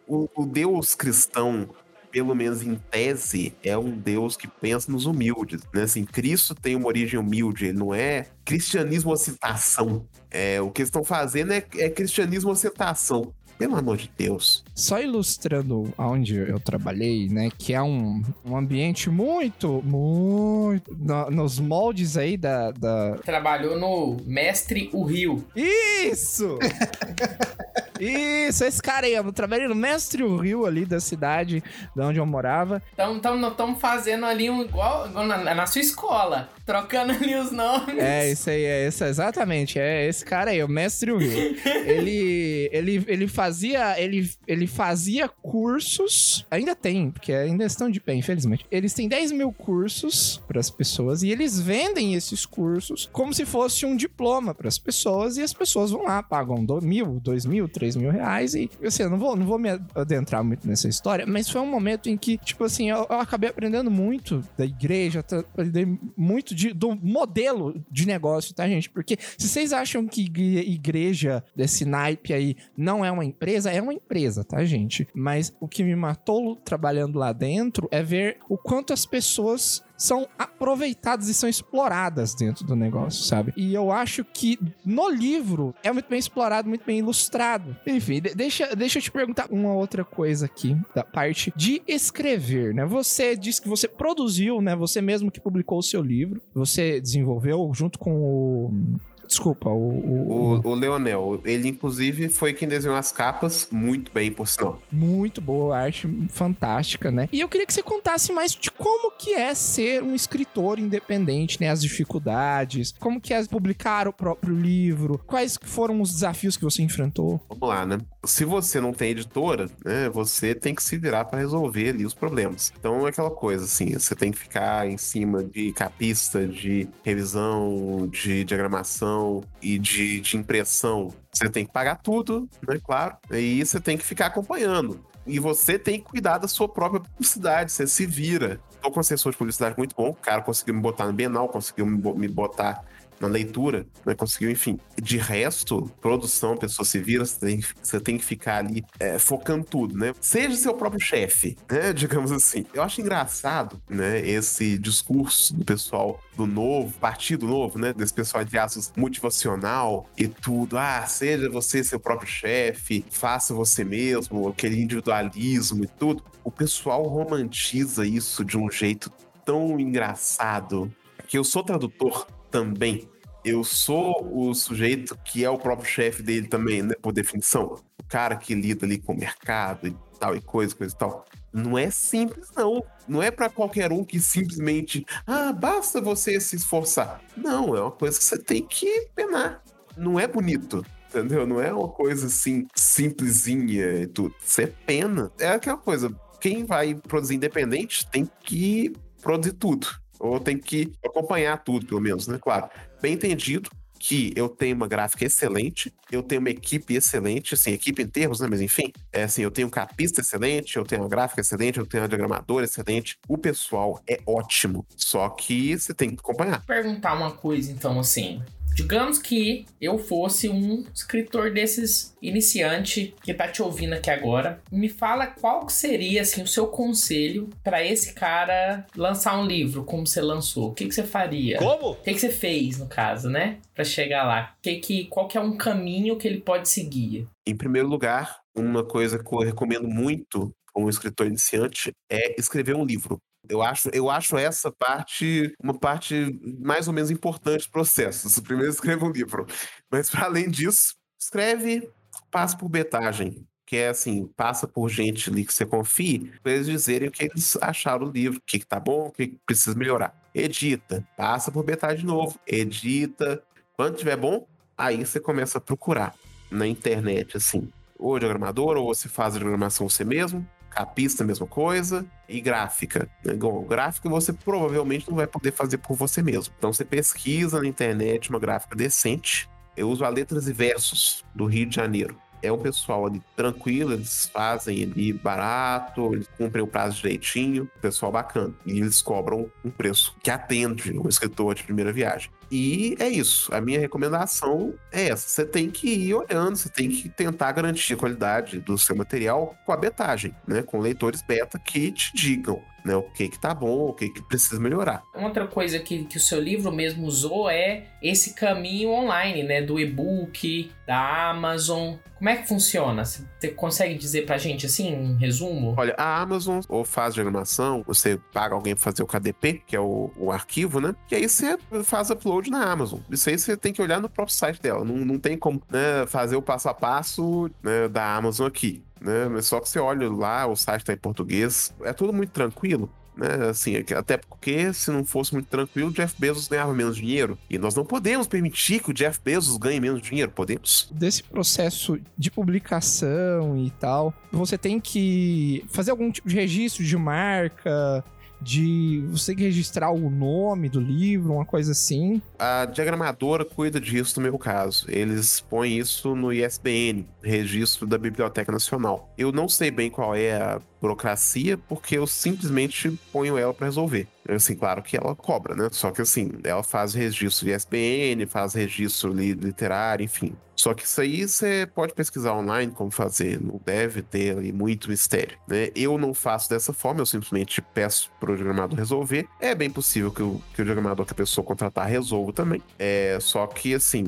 O, o Deus cristão, pelo menos em tese, é um Deus que pensa nos humildes, né? Assim, Cristo tem uma origem humilde, ele não é cristianismo ostentação. É, o que eles estão fazendo é, é cristianismo ostentação. Pelo amor de Deus. Só ilustrando onde eu trabalhei, né? Que é um, um ambiente muito, muito. no- nos moldes aí da. da... Trabalhou no Mestre o Rio. Isso! Isso, esse cara aí, eu trabalhei no Mestre Rio ali da cidade, da onde eu morava. Então estamos fazendo ali um igual, igual na, na sua escola. Trocando ali os nomes. É, isso aí, é isso, exatamente. É esse cara aí, o Mestre Rio. ele, ele, ele fazia. Ele, ele fazia cursos. Ainda tem, porque ainda estão de pé, infelizmente. Eles têm 10 mil cursos para as pessoas e eles vendem esses cursos como se fosse um diploma para as pessoas. E as pessoas vão lá, pagam do, mil, dois mil, três mil reais. E assim, eu não vou, não vou me adentrar muito nessa história, mas foi um momento em que, tipo assim, eu, eu acabei aprendendo muito da igreja, tá- aprendei muito de- do modelo de negócio, tá, gente? Porque se vocês acham que igre- igreja desse naipe aí não é uma empresa, é uma empresa, tá, gente? Mas o que me matou trabalhando lá dentro é ver o quanto as pessoas são aproveitadas e são exploradas dentro do negócio, sabe? E eu acho que no livro é muito bem explorado, muito bem ilustrado. Enfim, de- deixa, deixa eu te perguntar uma outra coisa aqui, da parte de escrever, né? Você disse que você produziu, né? Você mesmo que publicou o seu livro, você desenvolveu junto com o. Desculpa, o. o- O, o Leonel, ele inclusive foi quem desenhou as capas muito bem, por sinal. Muito boa, arte fantástica, né? E eu queria que você contasse mais de como que é ser um escritor independente, né? As dificuldades, como que é publicar o próprio livro, quais foram os desafios que você enfrentou. Vamos lá, né? Se você não tem editora, né, você tem que se virar para resolver ali os problemas. Então é aquela coisa assim, você tem que ficar em cima de capista, de revisão, de diagramação e de, de impressão. Você tem que pagar tudo, né? Claro. E você tem que ficar acompanhando. E você tem que cuidar da sua própria publicidade, você se vira. Tô com um assessor de publicidade muito bom, o cara conseguiu me botar no Bienal, conseguiu me botar na leitura, né? Conseguiu, enfim. De resto, produção, pessoa se vira, você tem, você tem que ficar ali é, focando tudo, né? Seja seu próprio chefe, né? Digamos assim. Eu acho engraçado, né? Esse discurso do pessoal do novo, partido novo, né? Desse pessoal de aços motivacional e tudo. Ah, seja você seu próprio chefe, faça você mesmo, aquele individualismo e tudo. O pessoal romantiza isso de um jeito tão engraçado que eu sou tradutor também. Eu sou o sujeito que é o próprio chefe dele também, né? Por definição. O cara que lida ali com o mercado e tal, e coisa, coisa e tal. Não é simples, não. Não é pra qualquer um que simplesmente, ah, basta você se esforçar. Não, é uma coisa que você tem que penar. Não é bonito. Entendeu? Não é uma coisa assim, simplesinha e tudo. Você pena. É aquela coisa. Quem vai produzir independente tem que produzir tudo. Ou tem que acompanhar tudo, pelo menos, né? Claro. Bem entendido que eu tenho uma gráfica excelente, eu tenho uma equipe excelente, assim, equipe em termos, né? Mas enfim, é assim, eu tenho um capista excelente, eu tenho uma gráfica excelente, eu tenho um diagramador excelente. O pessoal é ótimo, só que você tem que acompanhar. perguntar uma coisa, então, assim. Digamos que eu fosse um escritor desses iniciante que tá te ouvindo aqui agora. Me fala qual que seria assim o seu conselho pra esse cara lançar um livro como você lançou. O que, que você faria? Como? O que, que você fez, no caso, né? Pra chegar lá. Que, que, qual que é um caminho que ele pode seguir? Em primeiro lugar, uma coisa que eu recomendo muito como escritor iniciante é escrever um livro. Eu acho, eu acho essa parte uma parte mais ou menos importante do processo. Primeiro escreve um livro. Mas, para além disso, escreve, passa por betagem. Que é assim, passa por gente ali que você confie, para eles dizerem o que eles acharam do livro, o que, que tá bom, o que, que precisa melhorar. Edita, passa por betagem de novo, edita. Quando tiver bom, aí você começa a procurar na internet, assim. Ou diagramador, ou você faz a diagramação você mesmo, capista, mesma coisa, e gráfica. Bom, gráfica você provavelmente não vai poder fazer por você mesmo. Então você pesquisa na internet uma gráfica decente. Eu uso a Letras e Versos do Rio de Janeiro. É um pessoal ali tranquilo, eles fazem ali barato, eles cumprem o prazo direitinho, pessoal bacana. E eles cobram um preço que atende um escritor de primeira viagem. E é isso. A minha recomendação é essa. Você tem que ir olhando, você tem que tentar garantir a qualidade do seu material com a betagem, né? Com leitores beta que te digam né, o que que tá bom, o que que precisa melhorar. Outra coisa que, que o seu livro mesmo usou é esse caminho online, né? Do e-book, da Amazon. Como é que funciona? Você consegue dizer pra gente assim, um resumo? Olha, a Amazon ou faz diagramação, você paga alguém pra fazer o KDP, que é o, o arquivo, né? E aí você faz upload na Amazon. Isso aí você tem que olhar no próprio site dela. Não, não tem como né, fazer o passo a passo né, da Amazon aqui. Né? Mas Só que você olha lá, o site tá em português. É tudo muito tranquilo. Né, assim, é até porque se não fosse muito tranquilo, o Jeff Bezos ganhava menos dinheiro. E nós não podemos permitir que o Jeff Bezos ganhe menos dinheiro, podemos? Desse processo de publicação e tal, você tem que fazer algum tipo de registro de marca, de você registrar o nome do livro, uma coisa assim. A diagramadora cuida disso no meu caso. Eles põem isso no ISBN, Registro da Biblioteca Nacional. Eu não sei bem qual é a burocracia, porque eu simplesmente ponho ela para resolver. Assim, claro que ela cobra, né? Só que assim, ela faz registro de ISBN, faz registro li- literário, enfim. Só que isso aí você pode pesquisar online como fazer, não deve ter ali muito mistério, né? Eu não faço dessa forma, eu simplesmente peço pro diagramador resolver. É bem possível que o, que o diagramador que a pessoa contratar resolva também. É, só que assim,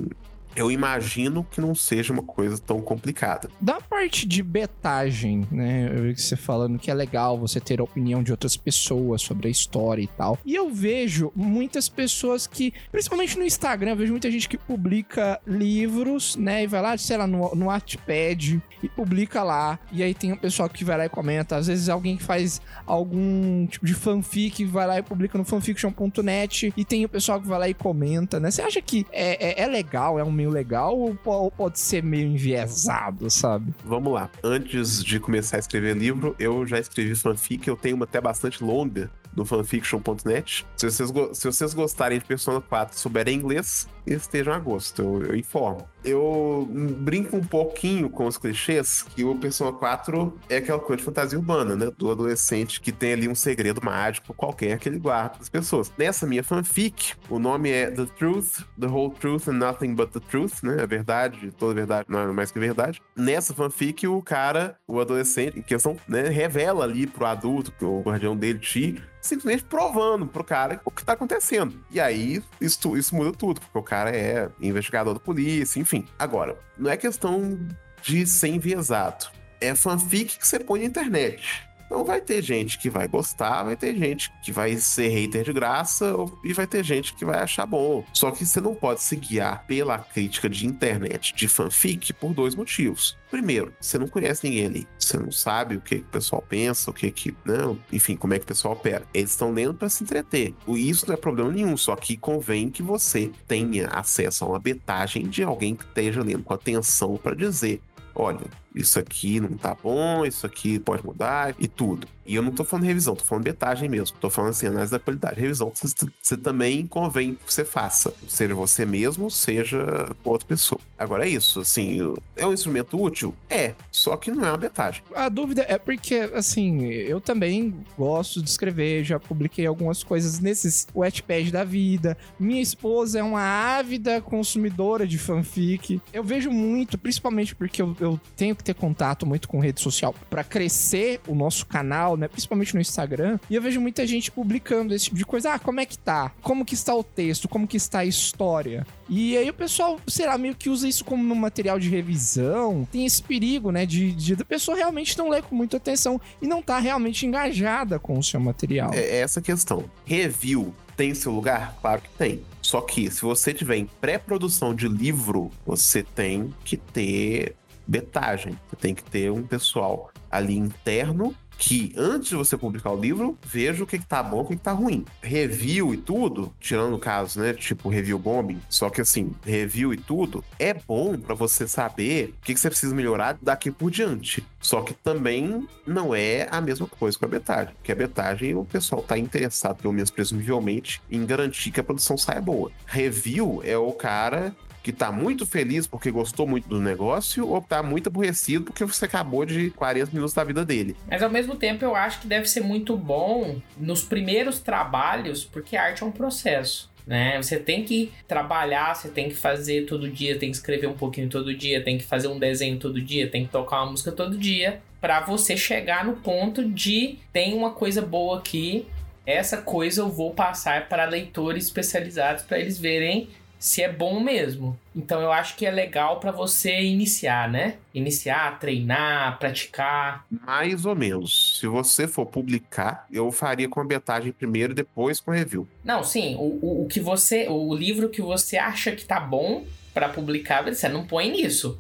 eu imagino que não seja uma coisa tão complicada. Da parte de betagem, né? Eu vi que você falando que é legal você ter a opinião de outras pessoas sobre a história e tal. E eu vejo muitas pessoas que, principalmente no Instagram, eu vejo muita gente que publica livros, né? E vai lá, sei lá, no, no Wattpad e publica lá. E aí tem o pessoal que vai lá e comenta. Às vezes alguém que faz algum tipo de fanfic vai lá e publica no fanfiction.net. E tem o pessoal que vai lá e comenta, né? Você acha que é, é, é legal, é um meio legal ou pode ser meio enviesado, sabe? Vamos lá. Antes de começar a escrever livro, eu já escrevi fanfic. Eu tenho uma até bastante longa no fanfiction.net. Se vocês, se vocês gostarem de Persona 4 e souberem inglês, estejam a gosto, eu, eu informo. Eu brinco um pouquinho com os clichês que o Persona 4 é aquela coisa de fantasia urbana, né? Do adolescente que tem ali um segredo mágico qualquer que ele guarda das pessoas. Nessa minha fanfic, o nome é The Truth, The Whole Truth and Nothing But The Truth, né? A verdade, toda verdade, não é mais que verdade. Nessa fanfic, o cara, o adolescente, em questão, né, revela ali pro adulto, que o guardião dele, Ti, simplesmente provando pro cara o que tá acontecendo. E aí, isso, isso muda tudo, porque o cara é investigador da polícia, enfim. Agora, não é questão de ser enviesado. É fanfic que você põe na internet. Então vai ter gente que vai gostar, vai ter gente que vai ser hater de graça e vai ter gente que vai achar bom. Só que você não pode se guiar pela crítica de internet de fanfic por dois motivos. Primeiro, você não conhece ninguém ali. Você não sabe o que, que o pessoal pensa, o que que. Não, enfim, como é que o pessoal opera. Eles estão lendo para se entreter. Isso não é problema nenhum, só que convém que você tenha acesso a uma betagem de alguém que esteja lendo com atenção para dizer: olha, isso aqui não tá bom, isso aqui pode mudar e tudo. E eu não tô falando revisão, tô falando betagem mesmo. Tô falando assim, análise da qualidade. Revisão, você, também convém que você faça. Seja você mesmo, seja outra pessoa. Agora é isso, assim, é um instrumento útil? É, só que não é uma betagem. A dúvida é porque, assim, eu também gosto de escrever, já publiquei algumas coisas nesses Wattpad da vida. Minha esposa é uma ávida consumidora de fanfic. Eu vejo muito, principalmente porque eu, eu tenho que ter contato muito com rede social pra crescer o nosso canal, né? Principalmente no Instagram. E eu vejo muita gente publicando esse tipo de coisa. Ah, como é que tá? Como que está o texto? Como que está a história? E aí o pessoal, sei lá, meio que usa isso como um material de revisão. Tem esse perigo, né, de, de da pessoa realmente não ler com muita atenção e não tá realmente engajada com o seu material. É essa a questão. Review tem seu lugar? Claro que tem. Só que se você tiver em pré-produção de livro, você tem que ter betagem. Você tem que ter um pessoal ali interno que, antes de você publicar o livro, veja o que, que tá bom e o que, que tá ruim. Review e tudo, tirando o caso, né? Tipo review bombing, só que assim, review e tudo, é bom pra você saber o que, que você precisa melhorar daqui por diante. Só que também não é a mesma coisa com a betagem. Porque a betagem, o pessoal tá interessado, pelo menos presumivelmente, em garantir que a produção saia boa. Review é o cara que tá muito feliz porque gostou muito do negócio ou tá muito aborrecido porque você acabou de 40 minutos da vida dele. Mas ao mesmo tempo eu acho que deve ser muito bom nos primeiros trabalhos, porque arte é um processo. Né? Você tem que trabalhar, você tem que fazer todo dia, tem que escrever um pouquinho todo dia, tem que fazer um desenho todo dia, tem que tocar uma música todo dia, para você chegar no ponto de tem uma coisa boa aqui, essa coisa eu vou passar para leitores especializados para eles verem se é bom mesmo. Então eu acho que é legal para você iniciar, né? Iniciar, treinar, praticar. Mais ou menos. Se você for publicar, eu faria com a betagem primeiro e depois com a review. Não, sim, o, o, o que você, o livro que você acha que tá bom para publicar, você não põe nisso.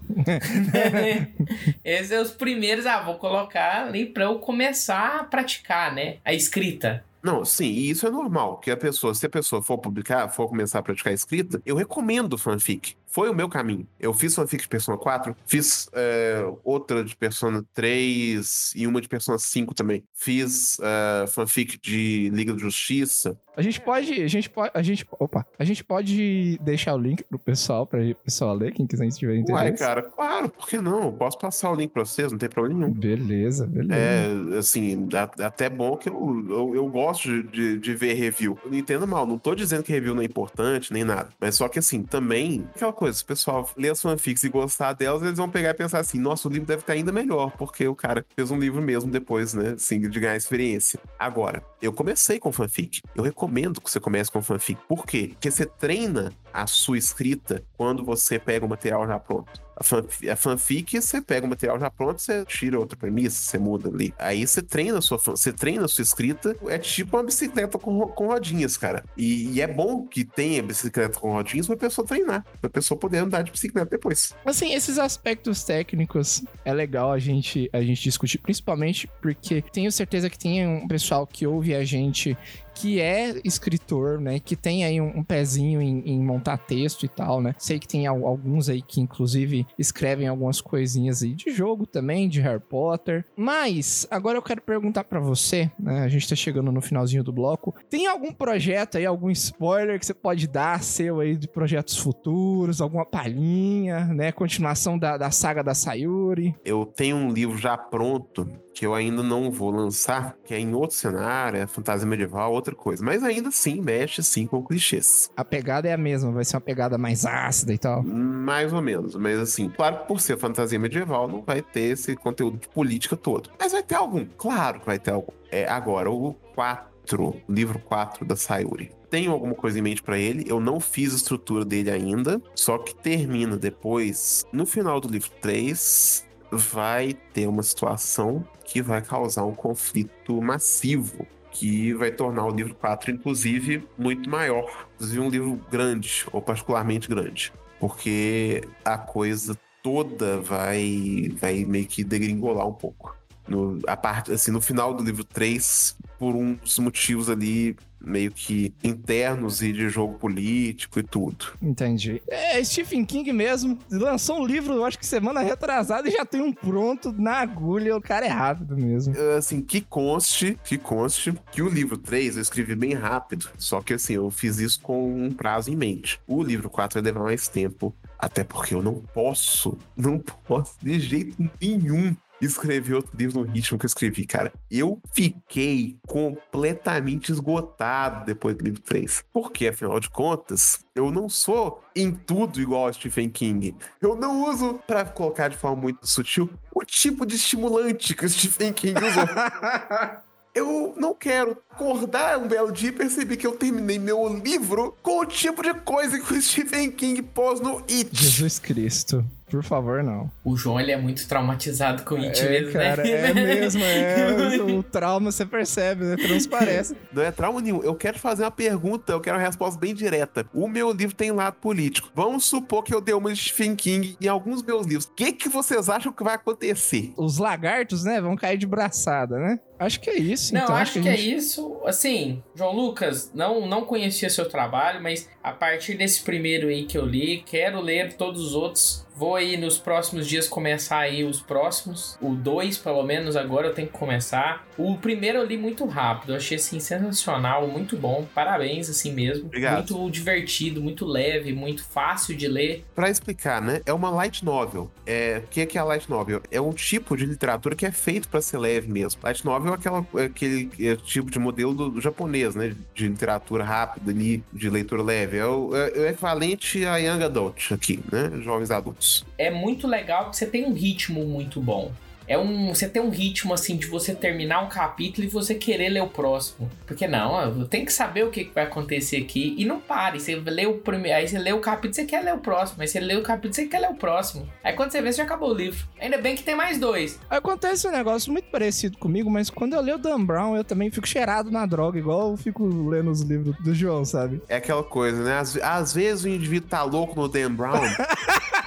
Esses são os primeiros, ah, vou colocar ali para eu começar a praticar, né? A escrita. Não, sim, e isso é normal. Que a pessoa, se a pessoa for publicar, for começar a praticar escrita, eu recomendo fanfic. Foi o meu caminho. Eu fiz fanfic de Persona 4, fiz é, outra de Persona 3 e uma de Persona 5 também. Fiz é, fanfic de Liga da Justiça. A gente pode, a gente pode, a gente, opa, a gente pode deixar o link pro pessoal, pra o pessoal ler, quem quiser estiver Uai, interesse. cara, claro, por que não? Eu posso passar o link pra vocês, não tem problema nenhum. Beleza, beleza. É, assim, até bom que eu, eu, eu gosto de, de, de ver review. Não entendo mal, não tô dizendo que review não é importante, nem nada. Mas só que assim, também, aquela coisa coisa. Se o pessoal ler as fanfics e gostar delas, eles vão pegar e pensar assim: nossa, o livro deve estar ainda melhor, porque o cara fez um livro mesmo depois, né? Assim, de ganhar experiência. Agora, eu comecei com fanfic. Eu recomendo que você comece com fanfic. Por quê? Porque você treina a sua escrita quando você pega o material já pronto. A, fanfic, a fanfic, você pega o material já pronto, você tira outra premissa, você muda ali. Aí você treina a sua, você treina sua escrita. É tipo uma bicicleta com, com rodinhas, cara. E, e, é bom que tenha bicicleta com rodinhas pra pessoa treinar, pra pessoa poder andar de bicicleta depois. Assim, esses aspectos técnicos é legal a gente, a gente discutir, principalmente porque tenho certeza que tem um pessoal que ouve a gente que é escritor, né? Que tem aí um, um pezinho em, em, montar texto e tal, né? Sei que tem alguns aí que, inclusive, escrevem algumas coisinhas aí de jogo também, de Harry Potter. Mas, agora eu quero perguntar para você, né? A gente tá chegando no finalzinho do bloco. Tem algum projeto aí, algum spoiler que você pode dar seu aí de projetos futuros, alguma palhinha, né? Continuação da, da saga da Sayuri? Eu tenho um livro já pronto que eu ainda não vou lançar, que é em outro cenário, é fantasia medieval, outra coisa. Mas ainda assim, mexe sim com clichês. A pegada é a mesma, vai ser uma pegada mais ácida e tal? Mais ou menos, mas assim, claro que por ser fantasia medieval, não vai ter esse conteúdo de política todo. Mas vai ter algum, claro que vai ter algum. É, agora, o 4, livro 4 da Sayuri tenho alguma coisa em mente para ele. Eu não fiz a estrutura dele ainda, só que termina depois, no final do livro 3, vai ter uma situação que vai causar um conflito massivo que vai tornar o livro 4, inclusive, muito maior. Inclusive, um livro grande, ou particularmente grande. Porque a coisa toda vai, vai meio que degringolar um pouco. No, a parte, assim, no final do livro 3, por uns motivos ali meio que internos e de jogo político e tudo. Entendi. É, Stephen King mesmo lançou um livro, eu acho que semana retrasada e já tem um pronto na agulha. O cara é rápido mesmo. Assim, que conste, que conste que o livro 3 eu escrevi bem rápido, só que assim, eu fiz isso com um prazo em mente. O livro 4 vai levar mais tempo, até porque eu não posso, não posso de jeito nenhum escrever outro livro no ritmo que eu escrevi, cara. Eu fiquei completamente esgotado depois do livro 3. Porque, afinal de contas, eu não sou em tudo igual a Stephen King. Eu não uso, para colocar de forma muito sutil, o tipo de estimulante que o Stephen King usou. eu não quero acordar um belo dia e perceber que eu terminei meu livro com o tipo de coisa que o Stephen King pôs no It. Jesus Cristo. Por favor, não. O João, ele é muito traumatizado com It é, mesmo, cara, né? É mesmo, é. o trauma você percebe, né? Transparece. Não é trauma nenhum. Eu quero fazer uma pergunta, eu quero uma resposta bem direta. O meu livro tem lado político. Vamos supor que eu dei uma de Stephen King em alguns meus livros. O que, que vocês acham que vai acontecer? Os lagartos, né, vão cair de braçada, né? Acho que é isso. Não, então, acho, que, que gente... é isso. Assim, João Lucas, não, não conhecia seu trabalho, mas a partir desse primeiro aí que eu li, quero ler todos os outros. Vou aí nos próximos dias começar aí os próximos. O 2, pelo menos, agora eu tenho que começar. O primeiro eu li muito rápido. Eu achei, assim, sensacional, muito bom. Parabéns, assim mesmo. Obrigado. Muito divertido, muito leve, muito fácil de ler. Pra explicar, né? É uma light novel. É, o que é, que é a light novel? É um tipo de literatura que é feito para ser leve mesmo. Light novel é, aquela, é aquele é, tipo de modelo do, do, japonês, né? De literatura rápida ali, de leitura leve. É o, é, é o equivalente a young adult aqui, né? Jovens adultos. É muito legal que você tem um ritmo muito bom. É um. Você tem um ritmo assim de você terminar um capítulo e você querer ler o próximo. Porque não, eu tenho que saber o que vai acontecer aqui. E não pare. Você lê o primeiro. Aí você lê o capítulo, você quer ler o próximo. Aí você lê o capítulo, você quer ler o próximo. Aí quando você vê, você já acabou o livro. Ainda bem que tem mais dois. Acontece um negócio muito parecido comigo, mas quando eu leio o Dan Brown, eu também fico cheirado na droga, igual eu fico lendo os livros do João, sabe? É aquela coisa, né? Às, às vezes o indivíduo tá louco no Dan Brown.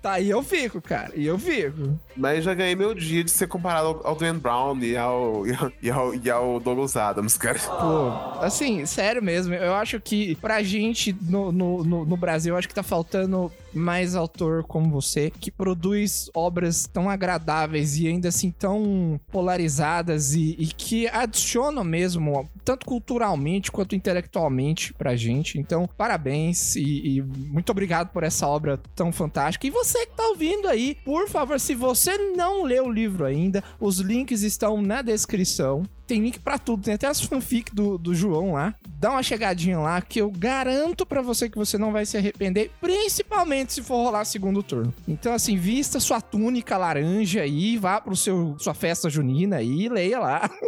Tá, e eu fico, cara. E eu fico. Mas já ganhei meu dia de ser comparado ao, ao Dan Brown e ao, e ao, e ao, Douglas Adams, cara. Pô, assim, sério mesmo. Eu acho que pra gente no, no, no, no Brasil, eu acho que tá faltando mais autor como você, que produz obras tão agradáveis e ainda assim tão polarizadas e, e que adicionam mesmo, tanto culturalmente quanto intelectualmente pra gente. Então, parabéns e, e muito obrigado por essa obra tão fantástica. E você que tá ouvindo aí, por favor, se você não leu o livro ainda, os links estão na descrição tem link pra tudo. Tem até as fanfic do, do João lá. Dá uma chegadinha lá que eu garanto pra você que você não vai se arrepender, principalmente se for rolar segundo turno. Então, assim, vista sua túnica laranja aí, vá pro seu sua festa junina aí e leia lá.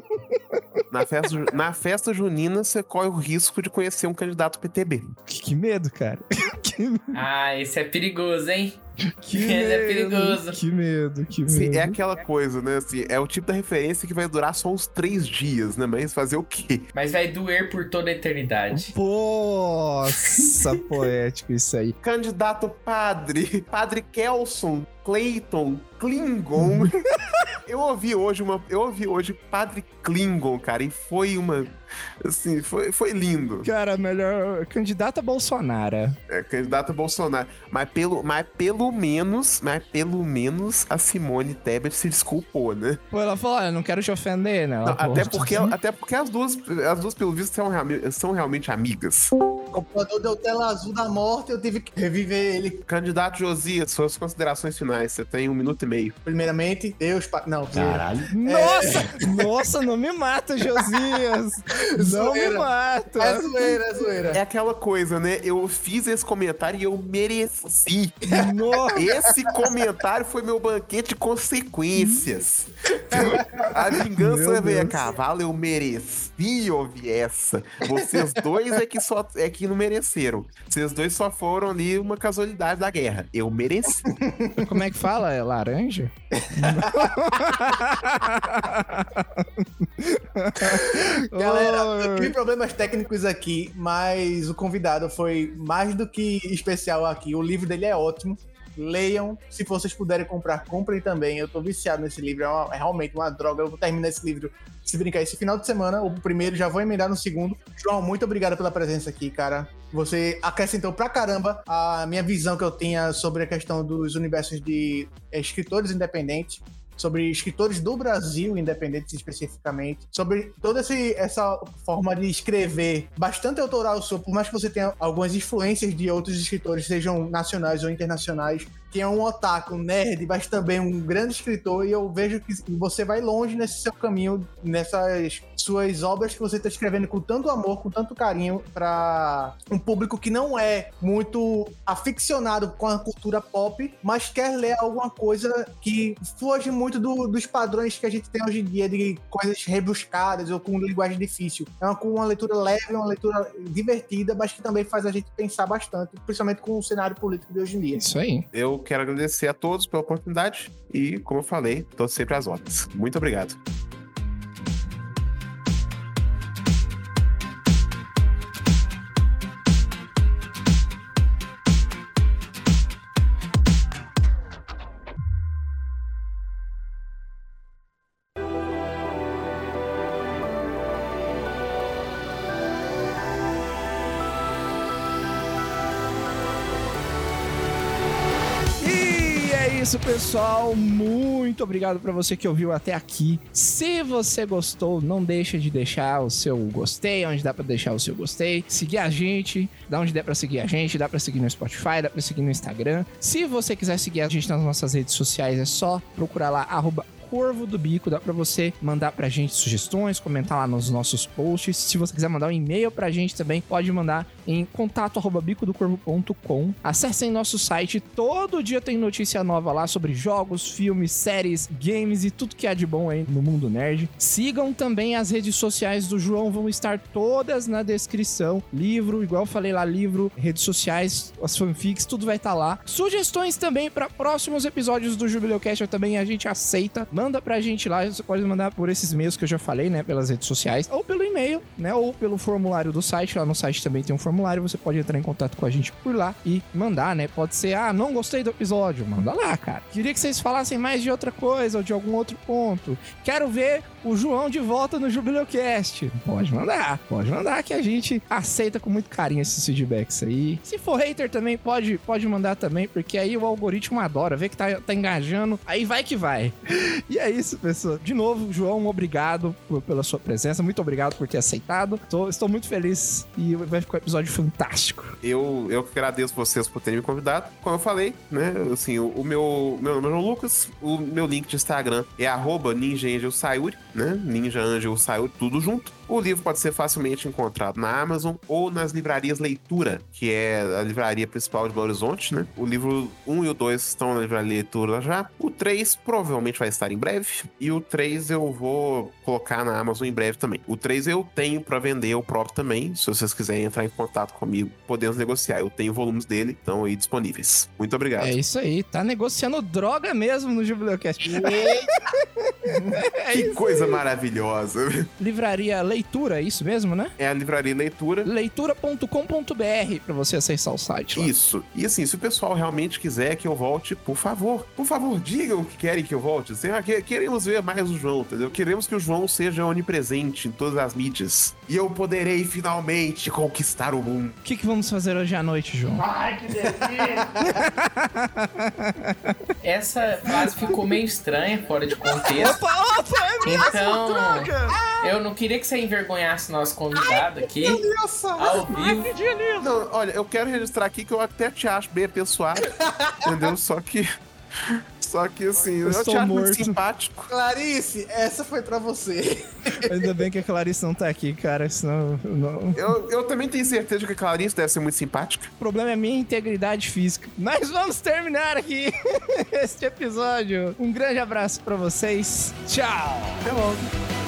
Na festa, na festa junina, você corre o risco de conhecer um candidato PTB. Que, que medo, cara. que, Ah, esse é perigoso, hein? Que Esse medo. é perigoso. Que medo, que medo. Assim, é aquela coisa, né? Assim, é o tipo da referência que vai durar só uns três dias, né? Mas fazer o quê? Mas vai doer por toda a eternidade. Nossa, poético isso aí. Candidato padre, padre Kelson, Clayton, Klingon. eu ouvi hoje uma, eu ouvi hoje Padre Klingon, cara, e foi uma assim, foi, foi lindo. Cara, melhor candidata Bolsonaro. É, candidato a Bolsonaro, mas pelo, mas pelo menos, mas pelo menos a Simone Tebet se desculpou, né? Pô, ela falou, olha, não quero te ofender, né? Não, até porque, até porque as duas, as duas pelo visto são, são realmente amigas. O computador deu tela azul da morte, eu tive que reviver ele. Candidato Josias, suas considerações finais, você tem um minuto e meio. Primeiramente, Deus. Pa... Não, Caralho. Nossa! Nossa, não me mata, Josias! Não me mata! É zoeira, é zoeira. É aquela coisa, né? Eu fiz esse comentário e eu mereci. Nossa! Esse comentário foi meu banquete de consequências. A vingança veio a cavalo, eu mereci ouvir essa. Vocês dois é que só é que não mereceram. Vocês dois só foram ali uma casualidade da guerra. Eu mereci. Como é que fala? É laranja? Galera, eu tive problemas técnicos aqui, mas o convidado foi mais do que especial aqui. O livro dele é ótimo. Leiam, se vocês puderem comprar, comprem também. Eu tô viciado nesse livro, é, uma- é realmente uma droga. Eu vou terminar esse livro, se brincar, esse final de semana. O primeiro, já vou emendar no segundo. João, muito obrigado pela presença aqui, cara. Você acrescentou pra caramba a minha visão que eu tinha sobre a questão dos universos de escritores independentes sobre escritores do Brasil, independentes especificamente, sobre toda esse- essa forma de escrever bastante autoral sua, por mais que você tenha algumas influências de outros escritores, sejam nacionais ou internacionais, que é um otaku, um nerd, mas também um grande escritor, e eu vejo que você vai longe nesse seu caminho, nessas suas obras que você está escrevendo com tanto amor, com tanto carinho, para um público que não é muito aficionado com a cultura pop, mas quer ler alguma coisa que foge muito do- dos padrões que a gente tem hoje em dia, de coisas rebuscadas ou com linguagem difícil. É uma, com uma leitura leve, uma leitura divertida, mas que também faz a gente pensar bastante, principalmente com o cenário político de hoje em dia. Isso aí. Eu quero agradecer a todos pela oportunidade e, como eu falei, tô sempre às ordens. Muito obrigado. Pessoal. Muito obrigado pra você que ouviu até aqui. Se você gostou, não deixa de deixar o seu gostei, onde dá pra deixar o seu gostei. Seguir a gente, dá onde der pra seguir a gente, dá pra seguir no Spotify, dá pra seguir no Instagram. Se você quiser seguir a gente nas nossas redes sociais, é só procurar lá arroba Corvo do Bico, dá pra você mandar pra gente sugestões, comentar lá nos nossos posts. Se você quiser mandar um e-mail pra gente também, pode mandar em contato@bicodocorvo.com. Acessem nosso site, todo dia tem notícia nova lá sobre jogos, filmes, séries, games e tudo que há de bom aí no mundo nerd. Sigam também as redes sociais do João, vão estar todas na descrição. Livro, igual eu falei lá, livro, redes sociais, as fanfics, tudo vai estar lá. Sugestões também para próximos episódios do Jubileu Cast também a gente aceita. Manda pra gente lá, você pode mandar por esses meios que eu já falei, né, pelas redes sociais, ou pelo e-mail, né, ou pelo formulário do site. Lá no site também tem um formulário, você pode entrar em contato com a gente por lá e mandar, né? Pode ser, ah, não gostei do episódio, manda lá, cara. Queria que vocês falassem mais de outra coisa ou de algum outro ponto. Quero ver o João de volta no Jubileu Cast. Pode mandar, pode mandar que a gente aceita com muito carinho esses feedbacks aí. Se for hater também, pode, pode mandar também, porque aí o algoritmo adora, vê que tá, tá engajando, aí vai que vai. E é isso, pessoal. De novo, João, obrigado por- pela sua presença, muito obrigado por ter aceitado. Tô- estou muito feliz e vai ficar um episódio fantástico. Eu, eu agradeço vocês por terem me convidado. Como eu falei, né? Assim, o, o meu, meu nome é Lucas, o meu link de Instagram é arroba Ninja Angel Sayuri. Né? Ninja Angel saiu tudo junto. O livro pode ser facilmente encontrado na Amazon ou nas livrarias Leitura, que é a livraria principal de Belo Horizonte, né? O livro 1 e o 2 estão na livraria Leitura já. O 3 provavelmente vai estar em breve. E o 3 eu vou colocar na Amazon em breve também. O 3 eu tenho para vender eu próprio também. Se vocês quiserem entrar em contato comigo, podemos negociar. Eu tenho volumes dele, estão aí disponíveis. Muito obrigado. É isso aí, tá negociando droga mesmo no Jubileucast. é que isso coisa maravilhosa. Livraria Leitura, é isso mesmo, né? É a livraria Leitura. Leitura.com.br pra você acessar o site lá. Isso. E assim, se o pessoal realmente quiser que eu volte, por favor, por favor, digam que querem que eu volte. Assim, ah, que- queremos ver mais o João, entendeu? Queremos que o João seja onipresente em todas as mídias. E eu poderei finalmente conquistar o mundo. O que, que vamos fazer hoje à noite, João? Ai, que Essa frase ficou meio estranha, fora de contexto. Opa, opa, é mesmo, Então, droga! eu não queria que você envergonhasse nosso convidado aqui, Nossa, ao vivo. Não, olha, eu quero registrar aqui que eu até te acho bem apessoado, entendeu? Só que. Só que assim, eu, Eu te estou acho muito simpático. Clarice, essa foi pra você. Ainda bem que a Clarice não tá aqui, cara, senão... Não... Eu, eu também tenho certeza que a Clarice deve ser muito simpática. O problema é a minha integridade física. Mas vamos terminar aqui este episódio. Um grande abraço pra vocês. Tchau! Até logo.